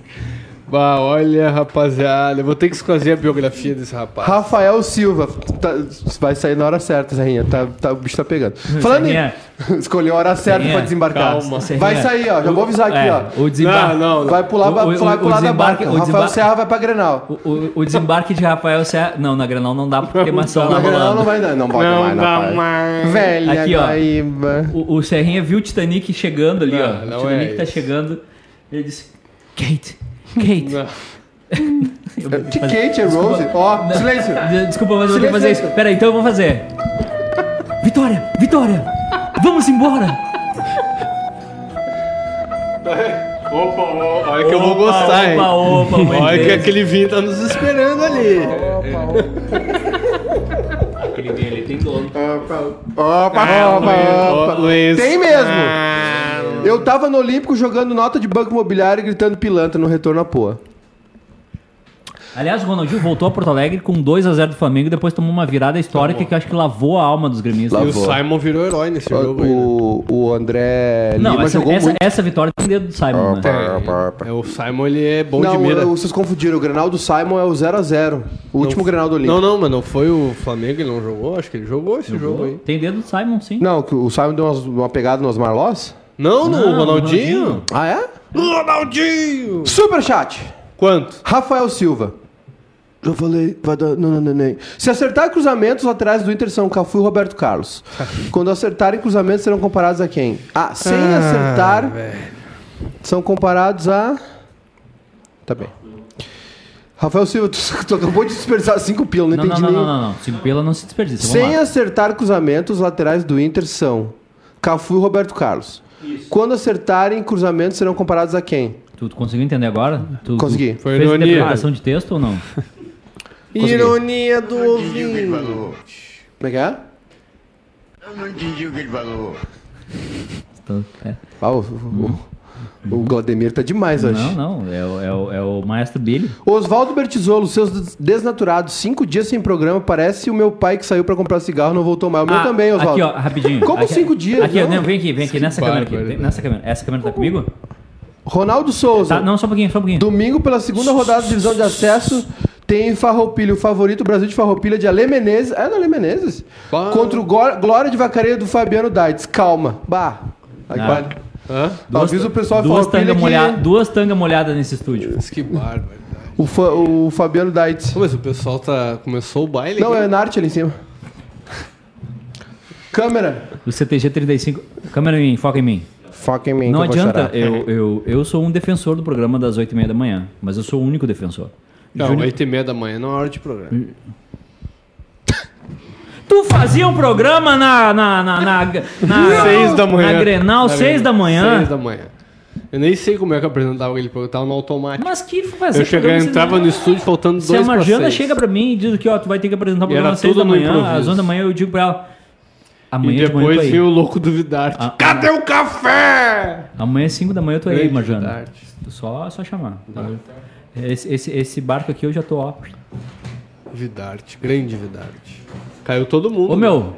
Bah, olha, rapaziada. Eu vou ter que escolher a biografia desse rapaz. Rafael Silva. Tá- vai sair na hora certa, Serrinha. Tá, tá, o bicho tá pegando. Falando em... Escolheu a hora certa Serrinha, pra desembarcar. calma. Vai sair, ó. Já vou avisar aqui, É, ó. O desembarque... Não, não, Vai pular, O- vai, o- vai o pular da barca. o Rafael Serra vai pra Grenal. O, o- o desembarque de Rafael Serra... Não, na Granal não dá porque tem maçã lá Na Grenal rolando. não vai dar. Não pode Não mais, dá mais. Velha Aqui, ó. O, o Serrinha viu o Titanic chegando ali, Não, ó. não o Titanic é tá chegando. Ele disse: Kate, Kate. De fazer- Kate e Rose. Ó, silêncio. De- Desculpa, mas eu vou ter que fazer isso. Pera aí, então eu vou fazer. Vitória, Vitória, vamos embora. Opa, opa, olha que eu vou Opa, gostar, hein? Opa, opa, Olha que aquele vinho tá nos esperando ali. Aquele vinho ali tem dono. Opa, opa, Ó, opa. Luiz. Tem mesmo. Ah, Eu tava no Olímpico jogando nota de banco imobiliário e gritando pilantra no retorno à poa. Aliás, o Ronaldinho voltou a Porto Alegre com 2x0 do Flamengo e depois tomou uma virada histórica que eu acho que lavou a alma dos gremistas. E o Lavou. Simon virou herói nesse jogo aí. né? O, o André Não, Lima essa, jogou essa, muito. essa vitória tem dedo do Simon, né? É, o Simon ele é bom de Não, mira. eu- vocês confundiram. O Grenal do Simon é o 0x0. O último Grenal do Olímpico. Não, não, mas não foi o Flamengo, ele não jogou? Acho que ele jogou esse jogo aí. Tem dedo do Simon, sim. Não, que o Simon deu umas- uma pegada nos Marlós? Não, no Não, Ronaldinho? Ah, é? Ronaldinho! Superchat. Quanto? Rafael Silva. Eu falei, vai dar. Não, não, não, não. Se acertar cruzamentos, os laterais do Inter são Cafu e Roberto Carlos. Quando acertarem cruzamentos, serão comparados a quem? Ah, sem Ah, acertar, velho. são comparados a. Tá bem. Rafael Silva, tu, tu acabou de desperdiçar cinco pilas, não, Não, não, entendi não, nem. não, não, não. Cinco pila não se desperdiça. Vamos Sem lá. acertar cruzamentos, os laterais do Inter são Cafu e Roberto Carlos. Quando acertarem cruzamentos, serão comparados a quem? Tu, tu conseguiu entender agora? Tu, Consegui. Tu Foi fez ironia. interpretação de texto ou não? Ironia do Não entendi o que ele ouvinte. falou. Como é que é? Eu não entendi o que ele falou. Então, é. Ah, o, o, o Vladimir tá demais hoje. Não, não. É, o- é, o, é o maestro Billy. Oswaldo Bertizolo, seus des- desnaturados, cinco dias sem programa, parece o meu pai que saiu pra comprar cigarro não voltou mais. O meu Ah, também, Oswaldo. Aqui, ó, rapidinho. Como Aqui- cinco dias, Aqui, ó, não? não, vem aqui, vem aqui, nessa câmera aqui. bárbaro. Vem, nessa câmera. Essa câmera tá comigo? Ronaldo Souza, Tá, não, só um pouquinho, só um pouquinho. domingo pela segunda rodada da divisão de acesso, tem Farroupilha, o favorito Brasil de Farroupilha de Ale Menezes. É, do Ale Menezes? Contra o Gó- Glória de Vacaria do Fabiano Daitz. Calma. Bah. Aqui, Ah. Hã? Avisa o pessoal duas tanga que... duas tanga molhadas nesse estúdio. Que barbaridade. O, Fa- o Fabiano Daitz. Pô, Mas o pessoal tá. Começou o baile? Não, aqui? é Nart ali em cima. Câmera. O CTG 35. Câmera em mim, foca em mim. Foca em mim. Não que eu vou adianta, eu, eu, eu sou um defensor do programa das 8h30 da manhã, mas eu sou o único defensor. Não, Júnior- 8 e meia da manhã não é hora de programa. Tu fazia um programa na. na, na, na, na 6 da manhã. Na Grenal, 6 da manhã. 6 da manhã. Eu nem sei como é que eu apresentava aquele programa, tava no automático. Mas que fazer Eu chegava, entrava no estúdio faltando Se a dois pra Marjana seis. chega pra mim e diz que ó, tu vai ter que apresentar o programa às 6 tudo da manhã, improviso. às 11 da manhã, eu digo pra ela. Amanhã E de eu depois vinha o louco do Vidarte. Ah, Cadê o café? Amanhã às 5 da manhã eu tô aí, Marjana. Só, só chamar. tá? Esse, esse, esse barco aqui eu já tô, ó. Vidarte, grande Vidarte. Caiu todo mundo. Ô meu,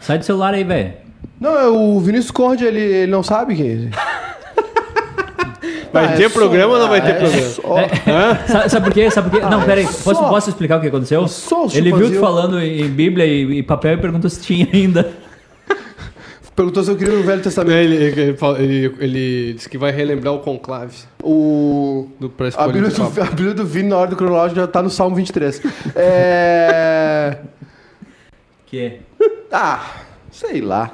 sai do celular aí, velho. Não, é o Vinícius Conde, ele, ele não sabe que. Vai Ah, é ter só- programa ou não vai ter é programa? só- Hã? Sabe, sabe por quê? Sabe por quê? não, é pera aí. só- Posso, posso explicar o que aconteceu? só o Ele viu tu falando em Bíblia e, e papel e perguntou se tinha ainda. Perguntou se eu queria no Velho Testamento. Ele, ele, ele, ele- ele disse que vai relembrar o conclave O. do, pra A Bíblia, o do, a Bíblia do Vini, na ordem cronológica, já tá no Salmo 23. É. Que? Ah, sei lá.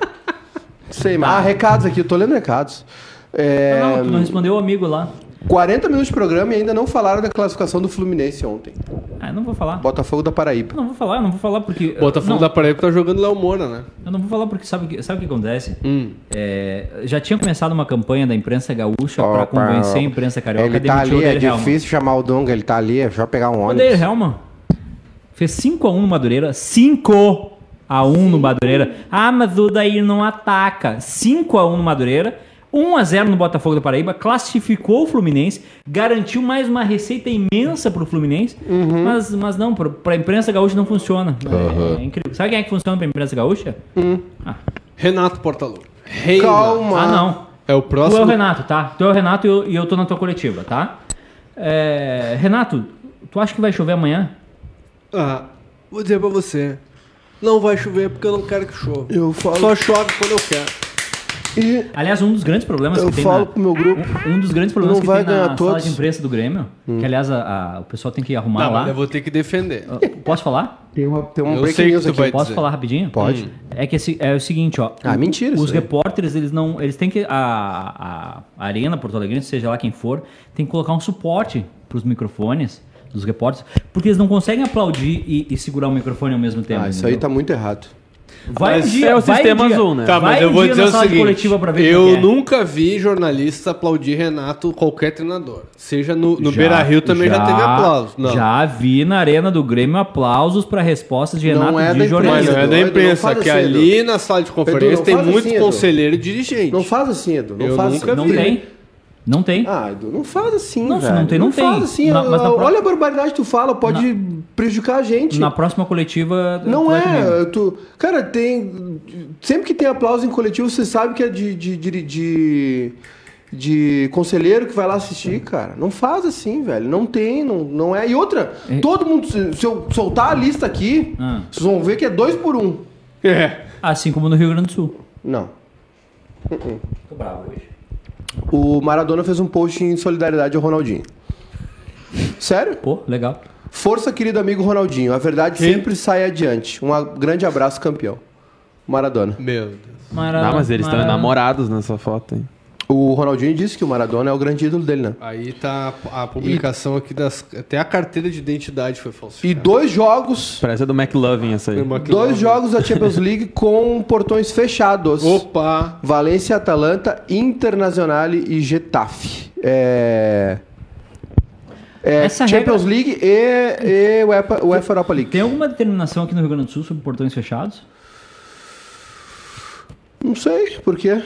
Sei, mas. Ah, recados aqui, eu tô lendo recados. É, Não, tu não respondeu o amigo lá. 40 minutos de programa e ainda não falaram da classificação do Fluminense ontem. Ah, eu não vou falar. Botafogo da Paraíba. Eu não vou falar, eu não vou falar porque. Botafogo não, da Paraíba tá jogando Léo Moura, né? Eu não vou falar porque sabe, o que- sabe o que acontece? Hum. É, já tinha começado uma campanha da imprensa gaúcha pra Opa, convencer a imprensa carioca Ele tá o ali, é Helman. difícil chamar o Dunga, ele tá ali, é só pegar um O ônibus. Odair Helman fez 5x1 no Madureira. 5x1 no Madureira. Ah, mas o Odair não ataca. 5x1 no Madureira. 1x0 no Botafogo da Paraíba. Classificou o Fluminense. Garantiu mais uma receita imensa pro Fluminense. Uhum. Mas, mas não, pro- pra imprensa gaúcha não funciona. É, é incrível. Sabe quem é que funciona pra imprensa gaúcha? Renato Portaluppi. Rei Calma. Ah, não. É o Tu é próximo. o Renato, tá? Tu é o Renato e eu, e eu tô na tua coletiva, tá? É, Renato, tu acha que vai chover amanhã? Ah, vou dizer pra você. Não vai chover porque eu não quero que chova. Eu falo- Só chove quando eu quero. E Aliás, um dos grandes problemas eu que tem falo na, pro meu grupo. um, um dos grandes problemas Não que vai tem na ganhar sala todos. de imprensa do Grêmio, que aliás a- a- o pessoal tem que arrumar Não, lá. mas eu vou ter que defender. Ah, Posso falar? Tem, uma, tem um Eu breaking sei que tu aqui. vai- Posso dizer. falar rapidinho? Pode. É que esse- é o seguinte, ó. Ah, o- mentira Os aí. repórteres, eles não. Eles têm que. A, a Arena Porto Alegre, seja lá quem for, tem que colocar um suporte pros microfones dos repórteres, porque eles não conseguem aplaudir e, e segurar o microfone ao mesmo tempo. Ah, isso aí entendeu? tá muito errado. Vai Mas um dia, é o vai sistema dia- azul, né? Tá, vai mas eu um vou dia dizer o seguinte. eu é é. nunca vi jornalista aplaudir Renato, qualquer treinador. Seja no, no Já- Beira Rio também já, teve aplausos. Não. Já vi na arena do Grêmio aplausos para respostas de Não Renato é da de imprensa. Mas jornalista. não é da não imprensa, que assim, ali na sala de conferência Edu, não tem faz muito assim, Edu. conselheiro e dirigente. Não faz assim, Edu. Não Eu faz nunca assim. Não vi. tem. Não tem. Ah, Edu, não faz assim, Não, se velho. não tem, não tem. faz assim. Na- mas na olha pro- a barbaridade que tu fala, pode prejudicar a gente. Na próxima coletiva. Não é, tu, cara, tem. Sempre que tem aplauso em coletivo, você sabe que é de, de, de, de, de conselheiro que vai lá assistir, cara. Não faz assim, velho. Não tem, não, não é. E outra, É. todo mundo, se eu soltar a lista aqui, Ah. vocês vão ver que é dois por um. É. Assim como no Rio Grande do Sul. Não. Tô bravo hoje. O Maradona fez um post em solidariedade ao Ronaldinho. Sério? Pô, legal. Força, querido amigo Ronaldinho. A verdade Quem? sempre sai adiante. Um grande abraço, campeão. Maradona. Meu Deus. Mara- Ah, mas eles estão namorados nessa foto, hein? O Ronaldinho disse que o Maradona é o grande ídolo dele, né? Aí tá a, publicação aqui das. Até a carteira de identidade foi E falsificada. dois jogos, Parece a do McLovin essa aí. Que dois jogos da Champions League com portões fechados. Opa! Valência, Atalanta, Internazionale e Getafe. É... é Essa Champions League e, e UEFA, UEFA Europa League. Tem alguma determinação aqui no Rio Grande do Sul sobre portões fechados? Não sei, por quê?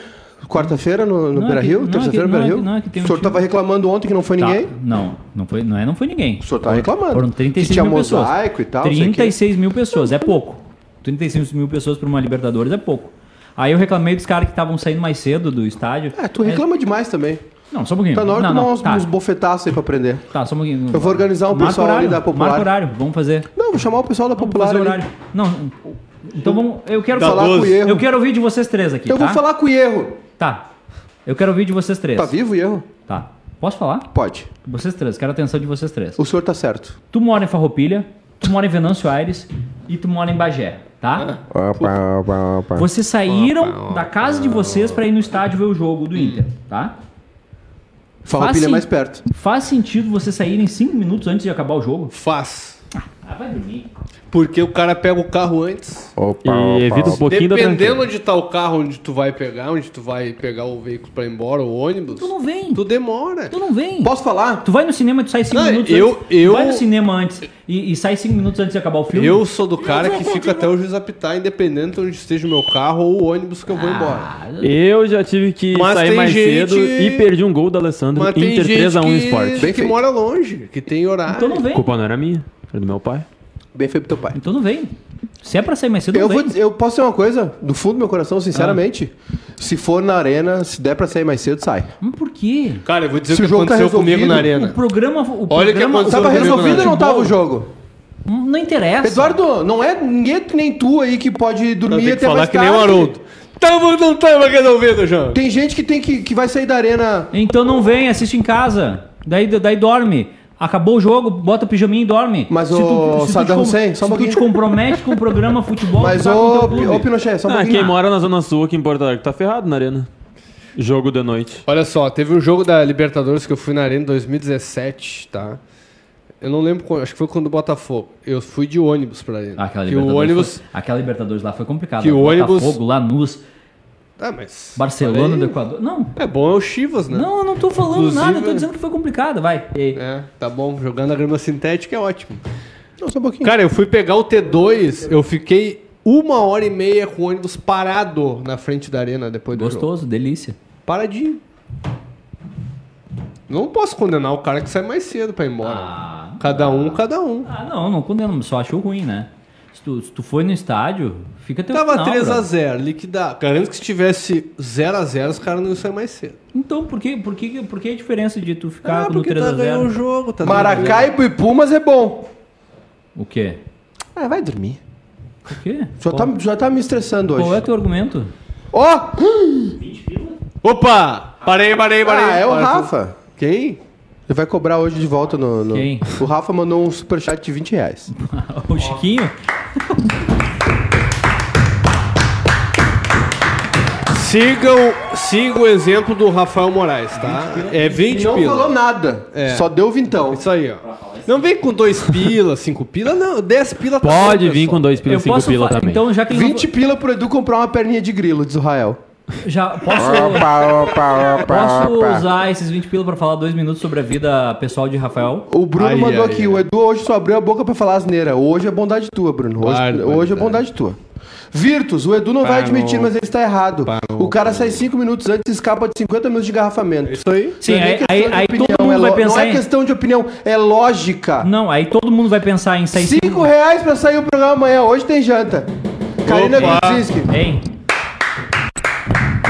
Quarta-feira no, no é Beira Rio? é Terça-feira no Beira é Rio? não, é que tem o um senhor estava reclamando ontem que não foi Tá, ninguém? Não, não foi, não é, não foi ninguém. O senhor estava reclamando. Foram 36 que tinha mil pessoas. mosaico e tal, não sei o quê. 36 mil pessoas, é pouco. 36 mil pessoas para uma Libertadores é pouco. Aí eu reclamei dos caras que estavam saindo mais cedo do estádio. É, tu reclama demais também. Não, só um pouquinho. Tá na hora de não, tomar não, uns, tá, uns bofetaços aí pra aprender. tá, só um pouquinho. Eu vou organizar um pessoal ali horário, da Popular. Marca horário, vamos fazer. Não, vou chamar o pessoal da Vamos Popular fazer ali. horário. Não, então vamos... Eu quero falar com o Erro. Eu quero ouvir de vocês três aqui, Eu tá? vou falar com o Erro. Tá. Eu quero ouvir de vocês três. Tá vivo o Erro? Tá. Posso falar? Pode. Vocês três, quero a atenção de vocês três. O senhor tá certo. Tu mora em Farroupilha, tu mora em Venâncio Aires e tu mora em Bagé, tá? Vocês saíram da casa de vocês pra ir no estádio ver o jogo do Inter, tá? Farroupilha Faz é mais perto. Faz sentido vocês saírem cinco minutos antes de acabar o jogo? Faz. Ah, vai dormir. Porque o cara pega o carro antes. E evita um pouquinho da Dependendo onde tá o carro, onde tu vai pegar, onde tu vai pegar o veículo pra ir embora, o ônibus, Tu não vem. tu demora. Tu não vem. Posso falar? Tu vai no cinema e tu sai cinco Não, minutos eu- antes. eu- Tu vai no cinema antes e, e sai cinco minutos antes de acabar o filme. Eu sou do cara que fica até o juiz apitar, independente de onde esteja o meu carro ou o ônibus que eu vou embora. Ah, Eu já tive que Mas sair tem mais gente- cedo e perdi um gol da Alessandro. Mas tem Inter gente 3x1 que, Sport. Bem que feito. mora longe, que tem horário. Então não vem. A culpa não era minha, era do meu pai. Bem feito pro teu pai. Então não vem. Se é pra sair mais cedo, Eu, não vou, vem. dizer- eu posso dizer uma coisa, do fundo do meu coração, sinceramente. Se for na arena, se der pra sair mais cedo, sai. Mas por quê? Cara, eu vou dizer Se o o que jogo tá aconteceu comigo na resolvido, O arena. programa. O Olha o que programa aconteceu Tava comigo resolvido ou não tava o jogo? Não interessa. Eduardo, não é ninguém que nem tu aí que pode dormir tenho que até falar mais que nem o tarde. Haroldo. Tamo, não tamo resolvido, João. Tem gente que tem que, que vai sair da arena. Então não vem, assiste em casa. Daí, daí dorme. Acabou o jogo, bota o pijaminha e dorme. Mas, Se ô, te Saddam com- Hussein, só um se tu pouquinho. te compromete com o programa futebol, Mas, tu tá com ô, teu Pi- clube. ô Pinochet, só um Ah, pouquinho. quem mora na Zona Sul aqui em Porto Alegre tá ferrado na arena. Jogo de noite. Olha só, teve um jogo da Libertadores que eu fui na arena em 2017, tá? Eu não lembro, quando, acho que foi quando o Botafogo. Eu fui de ônibus pra arena. Ah, aquela que Libertadores, o ônibus... foi- aquela Libertadores lá foi complicada. Que o ônibus- Botafogo, Lanús, Ah, mas... Barcelona do. Equador. Não, É bom é o Chivas, né? não, eu não tô falando Inclusive- nada, eu tô dizendo que foi complicado, vai. E? É, tá bom. Jogando a grama sintética é ótimo. Não, só um pouquinho. Cara, eu fui pegar o T2, eu fiquei uma hora e meia com o ônibus parado na frente da arena depois do jogo. Gostoso, delícia. Paradinho. Não posso condenar o cara que sai mais cedo pra ir embora. Ah, cada um, cada um. ah, não, não condeno, só acho ruim, né? Se tu, se tu foi no estádio, fica até o Tava final, brother. 3x0, liquidar. Garanto que se tivesse 0x0, os caras não iam sair mais cedo. Então, por que, por, que, por que a diferença de tu ficar Ah, no porque tá ganhando o 3x0? jogo, tá Maracaibo e Pumas é bom. o quê? Ah, vai dormir. O quê? Já tá, já tá me estressando hoje. Qual é teu argumento? Ó! Opa! Parei, parei, parei. Ah, é o Para- Rafa. Quem? Ele vai cobrar hoje de volta no. no- Quem? O Rafa mandou um superchat de 20 reais. o Chiquinho? Sigam, siga o exemplo do Rafael Moraes, tá? É 20 E não pila. falou nada. É. Só deu vintão. Isso aí, ó. Não vem com dois pila, cinco pila, não. 10 pila tá Pode bom, vir pessoal. com dois pila, Eu cinco posso pila fa- também. Então, já que ele 20 pila pro Edu comprar uma perninha de grilo, diz o Rael. Já posso... Opa, opa, opa, Posso opa. usar esses 20 pila pra falar dois minutos sobre a vida pessoal de Rafael? O Bruno Ai, mandou ai, aqui, ai. o Edu hoje só abriu a boca pra falar asneira. Hoje é bondade tua, Bruno. Hoje, hoje é bondade tua. Virtus, o Edu não vai Parou. admitir, mas ele está errado. Parou. O cara sai 5 minutos antes e escapa de 50 minutos de engarrafamento. Isso aí. Sim, Não é aí, aí, aí todo mundo é vai pensar Não é em... questão de opinião, é lógica. Não, aí todo mundo vai pensar em sair... 5 reais pra sair o programa amanhã. Hoje tem janta. Karina. Grudzinski. Hein?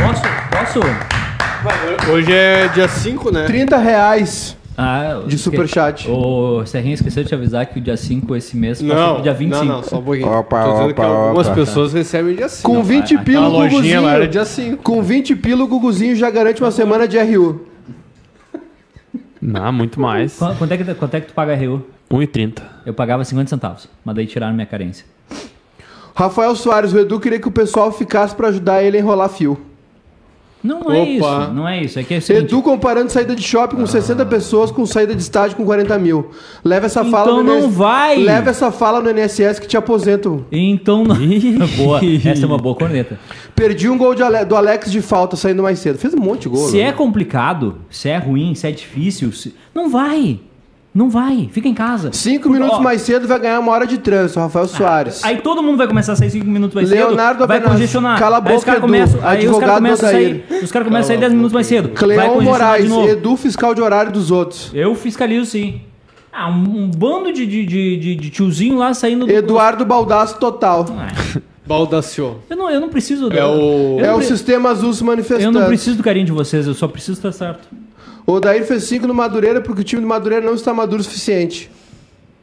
Posso? Posso? Hoje é dia 5, né? 30 reais. Ah, De superchat. O Serrinha esqueceu de te avisar que o dia 5 esse mês passa Não, pro dia 25. não, não, só um pouquinho. Opa, Tô dizendo opa, que algumas opa. pessoas recebem dia 5. Com 20 a- pila A o Guguzinho. lá era dia 5. Com 20 pila o Guguzinho já garante uma semana de RU. Não, muito mais. Qu- Quanto é, que, quanto é que tu paga RU? 1,30. Eu pagava 50 centavos, mas daí tiraram minha carência. Rafael Soares, o Edu queria que o pessoal ficasse pra ajudar ele a enrolar fio. Não, não é Opa. isso, não é isso. É que é o seguinte, Edu comparando saída de shopping com 60 pessoas com saída de estádio com 40 mil. Leva essa Então fala no não NS vai. Leva essa fala no NSS que te aposentam. Então não. boa, essa é uma boa corneta. Perdi um gol Ale- do Alex de falta saindo mais cedo. Fez um monte de gol. Se né? é complicado, se é ruim, se é difícil, se- não vai. Não vai, fica em casa. Cinco Por- minutos ó, mais cedo vai ganhar uma hora de trânsito, Rafael Soares. Aí todo mundo vai começar a sair 5 minutos mais Leonardo cedo, vai Abenaz, congestionar. cala a aí os boca, caras Edu, começam, aí os advogado caras começam a sair, os caras começam a sair 10 minutos mais cedo. vai Cleon Moraes, de novo. Edu fiscal de horário dos outros. Eu fiscalizo sim. Ah, um, um bando de, de, de, de- de tiozinho lá saindo do. Eduardo Baldasso total. Ah, Baldaciou. eu, não, eu não preciso. É o- eu É não o pre- sistema azul se Eu manifestando. não preciso do carinho de vocês, eu só preciso estar certo. O Dair fez 5 no Madureira porque o time do Madureira não está maduro o suficiente.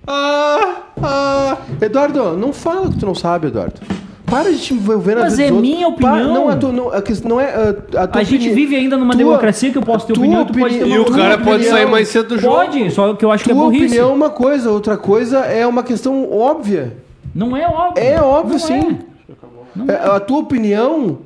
Ah, ah. Eduardo, não fala que tu não sabe, Eduardo. Para de te envolver na Mas vida é dos outros. minha Para- opinião. não, a tua, não, a não é a, a tua A gente opini- vive ainda numa tua- democracia que eu posso ter tua opinião, tu pode ter opini- uma E o tua cara pode opinião- sair mais cedo do jogo. Pode, só que eu acho que é Tua burrice. opinião é uma coisa, outra coisa é uma questão óbvia. Não é óbvio. É óbvio, Não sim. Não É, A tua opinião,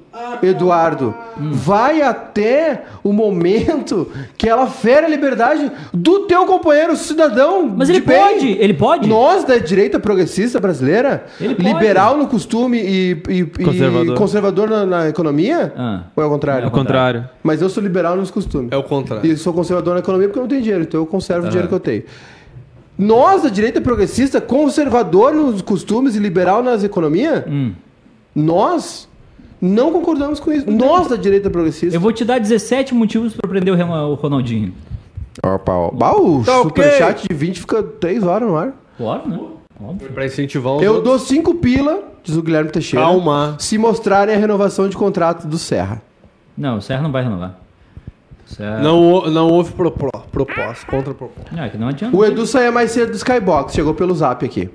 Eduardo, Hum. vai até o momento que ela fere a liberdade do teu companheiro cidadão. Mas de ele bem. pode, ele pode. Nós, da direita progressista brasileira, Ele pode. liberal no costume e, e- e Conservador. conservador na, na economia? Ah. Ou é o contrário? É o contrário. Mas eu sou liberal nos costumes. É o contrário. E sou conservador na economia porque eu não tenho dinheiro, então eu conservo o dinheiro que eu tenho. Nós, da direita progressista, conservador nos costumes e liberal nas economias, Hum. nós não concordamos com isso. Nós, da direita progressista. Eu vou te dar 17 motivos pra prender o Ronaldinho. Opa, ó. Bah, o Tá superchat de 20 fica 3 horas no ar. Claro, né? Óbvio. Pra incentivar os Eu outros. dou 5 pila, diz o Guilherme Teixeira. Calma. Se mostrarem a renovação de contrato do Serra. Não, o Serra não vai renovar. O Serra... Não, não houve propó- proposta, contra proposta. Não, é que não adianta. O Edu saía mais cedo do Skybox, chegou pelo zap aqui.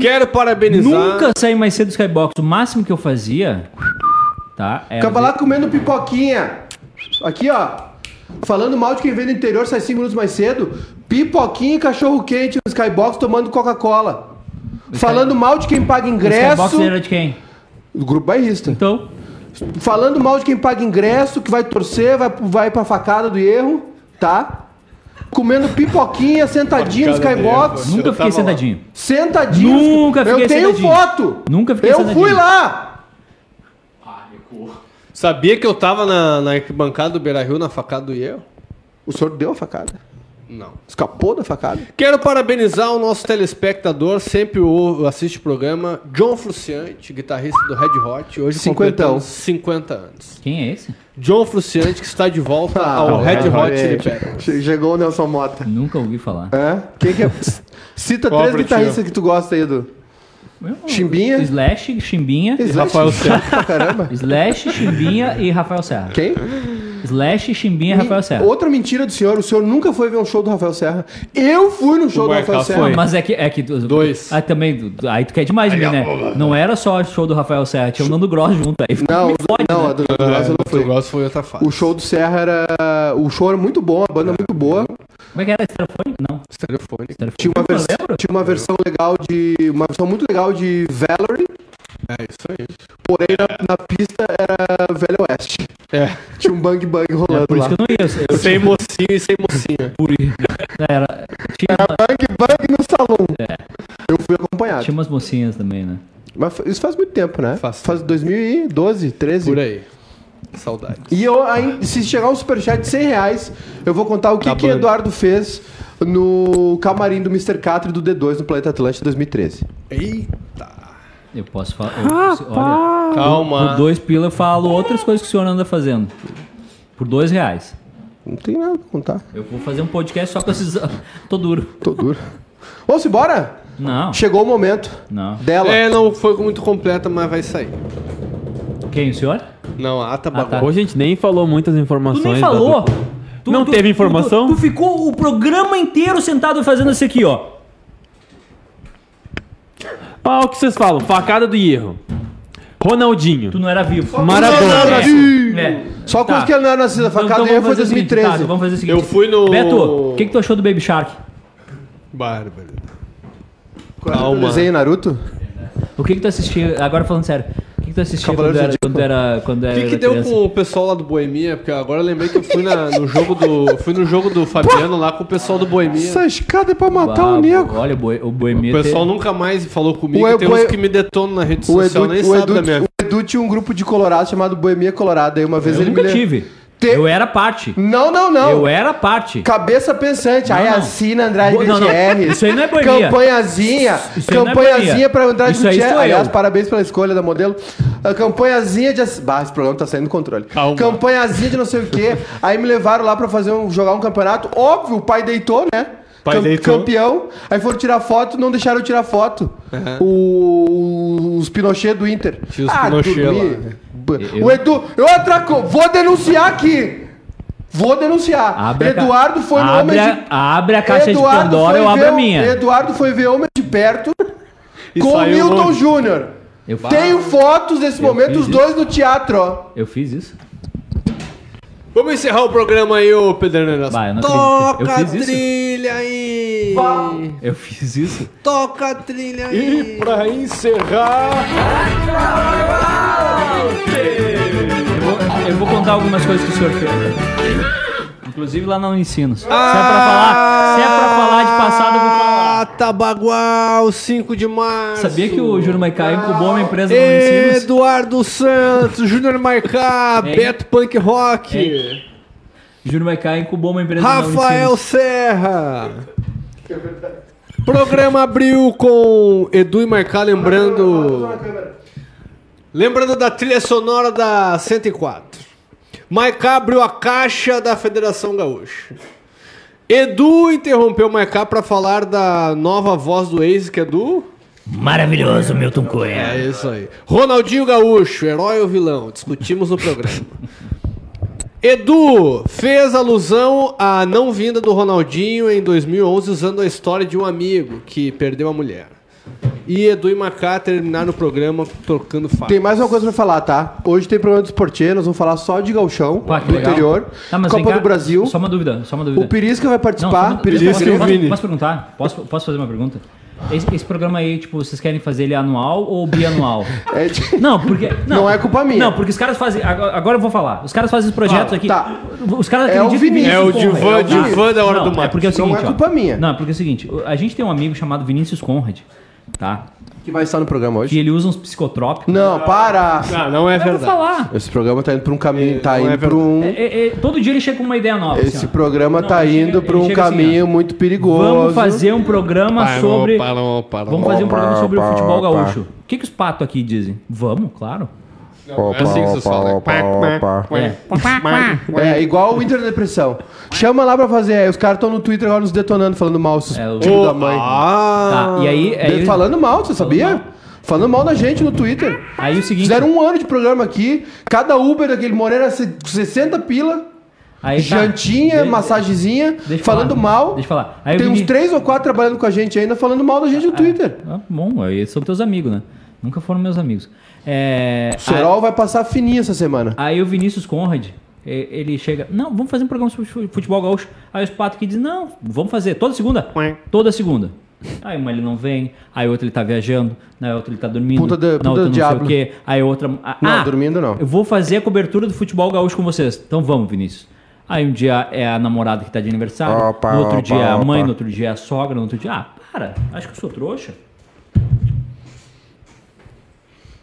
Quero parabenizar. Nunca saí mais cedo do Skybox. O máximo que eu fazia, tá? Era Ficava lá comendo pipoquinha. Aqui, ó. Falando mal de quem vem do interior, sai 5 minutos mais cedo. Pipoquinha e cachorro quente no Skybox tomando Coca-Cola. Falando mal de quem paga O Skybox ingresso. era de quem? Do grupo bairrista. Então, Falando mal de quem paga ingresso, que vai torcer, vai, vai pra facada do erro, tá? Comendo pipoquinha, sentadinho no Skybox. erro. nunca Eu fiquei sentadinho. Sentadinho. Nunca fiquei Eu tenho sentadinho. foto. Nunca fiquei Eu sentadinho. fui lá. Sabia que eu tava na, na arquibancada do Beira Rio na facada do Iel? O senhor deu a facada. Não. Escapou da facada. Quero parabenizar o nosso telespectador, sempre o assiste o programa, John Fruciante, guitarrista do Red Hot, hoje Cinquentão. completando 50 anos. Quem é esse? John Fruciante que está de volta Ah, ao Red Hot. Chili Peppers. Che- Chegou o Nelson Mota. Nunca ouvi falar. É? Quem que é? Cita Qual três guitarristas que tu gosta aí, Edu. Chimbinha. Slash, Chimbinha. Slash, Rafael Serra. caramba. Slash, Chimbinha e Rafael Serra. Quem? Slash, Chimbinha e Rafael Serra. Outra mentira do senhor, o senhor nunca foi ver um show do Rafael Serra. Eu fui no show O do Rafael Serra. foi. Mas é que. É que Dois. Ah, também. Aí tu quer demais de mim, né? Não era só o show do Rafael Serra, tinha o Nando Gross junto aí. Não, Me fode, não, né? a do do Gross eu não O. Gross foi outra fase. O show do Serra era. O show era muito bom, a banda muito boa. Como é que era? Estereofone? Não. Estereofone. Tinha uma, vers- tinha uma versão legal de. Uma versão muito legal de Valerie, É isso aí. porém na, na pista era Velho Oeste. É. Tinha um bang bang rolando Por lá. isso que eu não ia. Eu, Sem mocinho e sem mocinha. por... Era, tinha, Bang bang no salão. Eu fui acompanhado. tinha umas mocinhas também, né? Mas isso faz muito tempo, né? Faz Faz 2012, 13. Por aí. Saudade. E eu, ainda, se chegar um superchat de 100 reais, eu vou contar o que, banda. Eduardo fez no camarim do Mr. Catra e do D2 no Planeta Atlântico 2013. Eita. Eu posso falar. olha, Calma. por dois pila eu falo outras coisas que o senhor anda fazendo. Por dois reais. Não tem nada pra contar. Eu vou fazer um podcast só com esses. Tô duro. Tô duro. Vamos embora? Não, Chegou o momento não. dela. É, não foi muito completa, mas vai sair. Quem, o senhor? Não, a ata Ah, tá. Hoje a gente nem falou muitas informações. Tu nem da- falou. Tu- Não tu- teve informação? Tu, tu ficou o programa inteiro sentado fazendo isso aqui, ó. Ah, o que vocês falam? Facada do erro. Ronaldinho. Tu não era vivo. Maradona. É. É. Só coisa Tá. que ele não era nascida. A Então- facada então dele vamos foi fazer o seguinte, 2013. tá, vamos fazer o seguinte. Eu fui no- Beto, o que, que tu achou do Baby Shark? Bárbaro. O Calma. desenho Naruto? O que, que tu assistia? Agora falando sério. O que, tu assistia quando era, quando era. Quando O era que, que deu criança? com o pessoal lá do Boemia? Porque agora eu lembrei que eu fui na- no jogo do. Fui no jogo do Fabiano lá com o pessoal do Boemia. Essa escada é pra matar o nego. Olha, o, boi, o O Boemia. pessoal tem- nunca mais falou comigo. O tem o uns E- que me detonam na rede O social, Edu, nem o, sabe Edu, da minha o Edu tinha um grupo de Colorado chamado Boemia Colorado. Aí uma vez Eu ele nunca me le- tive. Te- Eu era parte. Não, não, não. Eu era parte. Cabeça pensante. Não, aí não. assina Andrade Bo-. Gutierrez. Isso aí não é boemia. Campanhazinha. Isso é campanhazinha boemia. pra Andrade Isso aí Gutierrez. sou eu. Aliás, parabéns pela escolha da modelo. A campanhazinha de. ass- Bah, esse programa tá saindo do controle. Calma. Campanhazinha de não sei o quê. aí me levaram lá pra fazer um, jogar um campeonato. Óbvio, o pai deitou, né? Pai deitou. Campeão. Aí foram tirar foto, não deixaram eu tirar foto. O- os Pinochet do Inter. Tinha os Pinochet dormi. lá. Eu- O Edu, eu atraco, vou denunciar aqui. Vou denunciar. Abre Eduardo foi no abre Homem a, de abre a caixa Eduardo de Pandora, foi eu abro ver a minha. Eduardo foi ver Homem de Perto E com Milton. Júnior. Tenho fotos desse Eu momento, os dois no teatro, ó. eu fiz isso? Vamos encerrar o programa aí, ô. Eu Toca a trilha aí. Eu fiz isso? Toca a trilha aí. E pra encerrar. Contar algumas coisas que o senhor fez. Inclusive lá no Ensinos. Se é pra falar, se é pra falar de passado, eu vou falar. Ah, Tabagual, 5 de março. Sabia que o Júnior Maicá incubou uma empresa no Ensinos? Eduardo Santos, Júnior Hein? Beto Punk Rock, Júnior Maicá incubou uma empresa Rafael. Serra. Programa abriu com Edu e Marcá lembrando. Lembrando da trilha sonora da 104. Maiká abriu a caixa da Federação Gaúcha. Edu interrompeu o Maiká para falar da nova voz do ex, que é do. Maravilhoso, Milton Cunha. É isso aí. Ronaldinho Gaúcho, herói ou vilão? Discutimos no programa. Edu fez alusão à não vinda do Ronaldinho em 2011 usando a história de um amigo que perdeu a mulher. E Edu e Macá terminaram o programa trocando fatos. Tem mais uma coisa pra falar, tá? Hoje tem programa do Esportier, nós vamos falar só de gauchão, Pá, do legal. interior, Tá, Copa cá, do Brasil. Só uma dúvida, só uma dúvida. O Pirisca vai Não, participar. só uma- Pirisca posso, e o posso- Vini. posso perguntar? Posso, posso fazer uma pergunta? Esse, esse programa aí, tipo, vocês querem fazer ele anual ou bianual? É de- Não, porque. Não, Não é culpa minha. Não, porque os caras fazem. Agora agora eu vou falar. Os caras fazem os projetos Ah, aqui. tá. Os caras É o Vinícius. É o divã, tá? divã da hora Não, do É mato. porque é o Não é ó. culpa minha. Não, porque é o seguinte, a gente tem um amigo chamado Vinícius Conrad, tá? Que vai estar no programa Que hoje. ele usa uns psicotrópicos. Não, para! Ah, não é verdade. falar. Esse programa tá indo pra um caminho, tá não é indo pra um... É, é, é, todo dia ele chega com uma ideia nova. Esse assim, ó. programa Não, tá ele chega- indo pra ele um chega assim, caminho muito perigoso. Vamos fazer um programa Parou, sobre. parou, parou. Vamos fazer um programa sobre o futebol gaúcho. O que, que os patos aqui dizem? Vamos, claro. Opa, É assim que opa. É. É, igual o Inter Depressão. Chama lá pra fazer. Aí os caras estão no Twitter agora nos detonando, falando mal, esses É, o- tipo da mãe. Ah, Tá, e aí. aí Falando mal, você sabia? mal. Falando mal da gente no Twitter. Aí o seguinte. Fizeram um ano de programa aqui, cada Uber daquele Moreira se- 60 pila, aí, tá. jantinha, De- massagezinha, falando falar. mal. Deixa eu falar. Aí Tem eu uns três ou quatro trabalhando com a gente ainda, falando mal da gente no Twitter. Ah, bom, aí são teus amigos, né? Nunca foram meus amigos. É, O Serol vai passar fininho essa semana. Aí o Vinícius Conrad, ele chega, não, vamos fazer um programa sobre fu- futebol gaúcho. Aí os patos que dizem, não, vamos fazer, toda segunda? Toda segunda. Aí uma ele não vem, aí outra ele tá viajando, na outra ele tá dormindo, Puta de- na puta outra do não diabo. sei o quê, aí outra... ah, Não, ah, dormindo não. Eu vou fazer a cobertura do futebol gaúcho com vocês. Então vamos, Vinícius. Aí um dia é a namorada que tá de aniversário, Opa, no outro opa, dia é a mãe, opa. no outro dia é a sogra, no outro dia... Ah, para, acho que eu sou trouxa.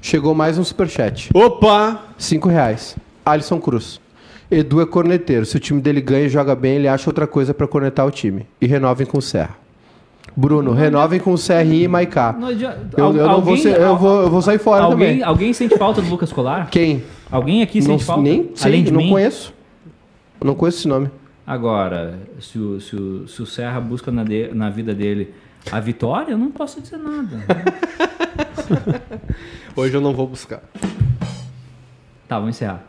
Chegou mais um superchat. Opa! Cinco reais. Alisson Cruz. Edu é corneteiro. Se o time dele ganha e joga bem, ele acha outra coisa pra cornetar o time. E renovem com o Serra. Bruno, renovem com o Serrinha e Maiká. Não Eu, eu não vou ser- eu, vou, eu vou sair fora alguém, também. alguém sente falta do Lucas Colar? Quem? Alguém aqui Não, sente falta? nem sei, Além de não mim? conheço. Não conheço esse nome. Agora, se o, se o, se o Serra busca na, de- na vida dele a vitória, eu não posso dizer nada. Hoje eu não vou buscar. tá, vamos encerrar.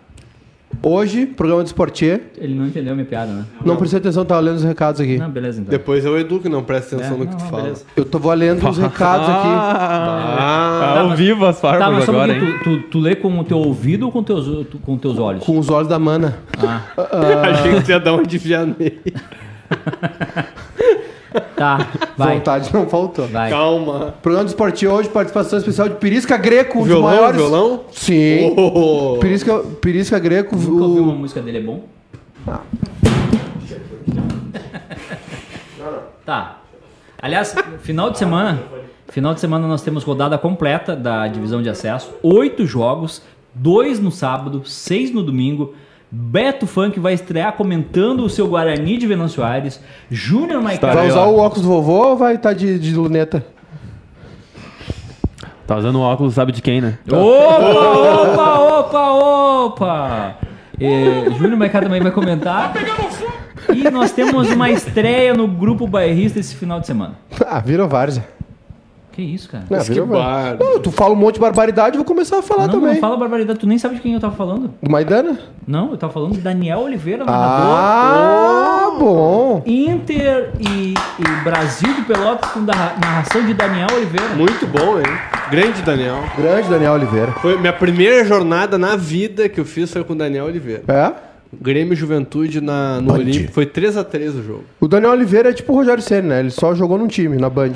Hoje, programa de Esportier. Ele não entendeu a minha piada, né? Não prestei atenção, tava lendo os recados aqui. Não, beleza então. Depois é o Edu que não presta atenção É, no que não, tu não, fala. beleza. Eu tô lendo os recados aqui. Ah, Tá ao vivo as Tá, farpas mas só um agora, hein? tu, tu, tu lê com o teu ouvido ou com, teus, tu- com teus olhos? Com os olhos da mana. Ah, achei que tu ia dar uma de Vianney. tá, vai. Vontade não faltou. Vai. Calma. Programa de Esportier hoje, participação especial de Pirisca Greco, um dos Violão, maiores. violão? Sim. Oh. Pirisca, Pirisca Greco, Nunca ouviu uma o... música dele, é bom? Tá. Aliás, final de semana, final de semana nós temos rodada completa da divisão de acesso. Oito jogos, dois no sábado, seis no domingo. Beto Funk vai estrear comentando o seu Guarani de Venâncio Aires. Júnior Maicá. Vai usar o óculos do vovô ou vai estar de, de luneta? Tá usando o óculos, sabe de quem, né? Opa, opa, opa, opa! É, Júnior Maicá também vai comentar. E nós temos uma estreia no grupo bairrista esse final de semana. Ah, virou várzea. Que isso, cara? Não, Que bar. Não, tu fala um monte de barbaridade, eu vou começar a falar não, também. não fala barbaridade, tu nem sabe de quem eu tava falando. Do Maidana? Não, eu tava falando de Daniel Oliveira, narrador. Ah, bom. Inter e, e Brasil de Pelotas com da- narração de Daniel Oliveira. Muito bom, hein? Grande Daniel. Grande Daniel Oliveira. Foi minha primeira jornada na vida que eu fiz foi com o Daniel Oliveira. É? Grêmio e Juventude na, no Band. Olímpico. Foi 3x3 o jogo. O Daniel Oliveira é tipo o Rogério Senna, né? Ele só jogou num time, na Band.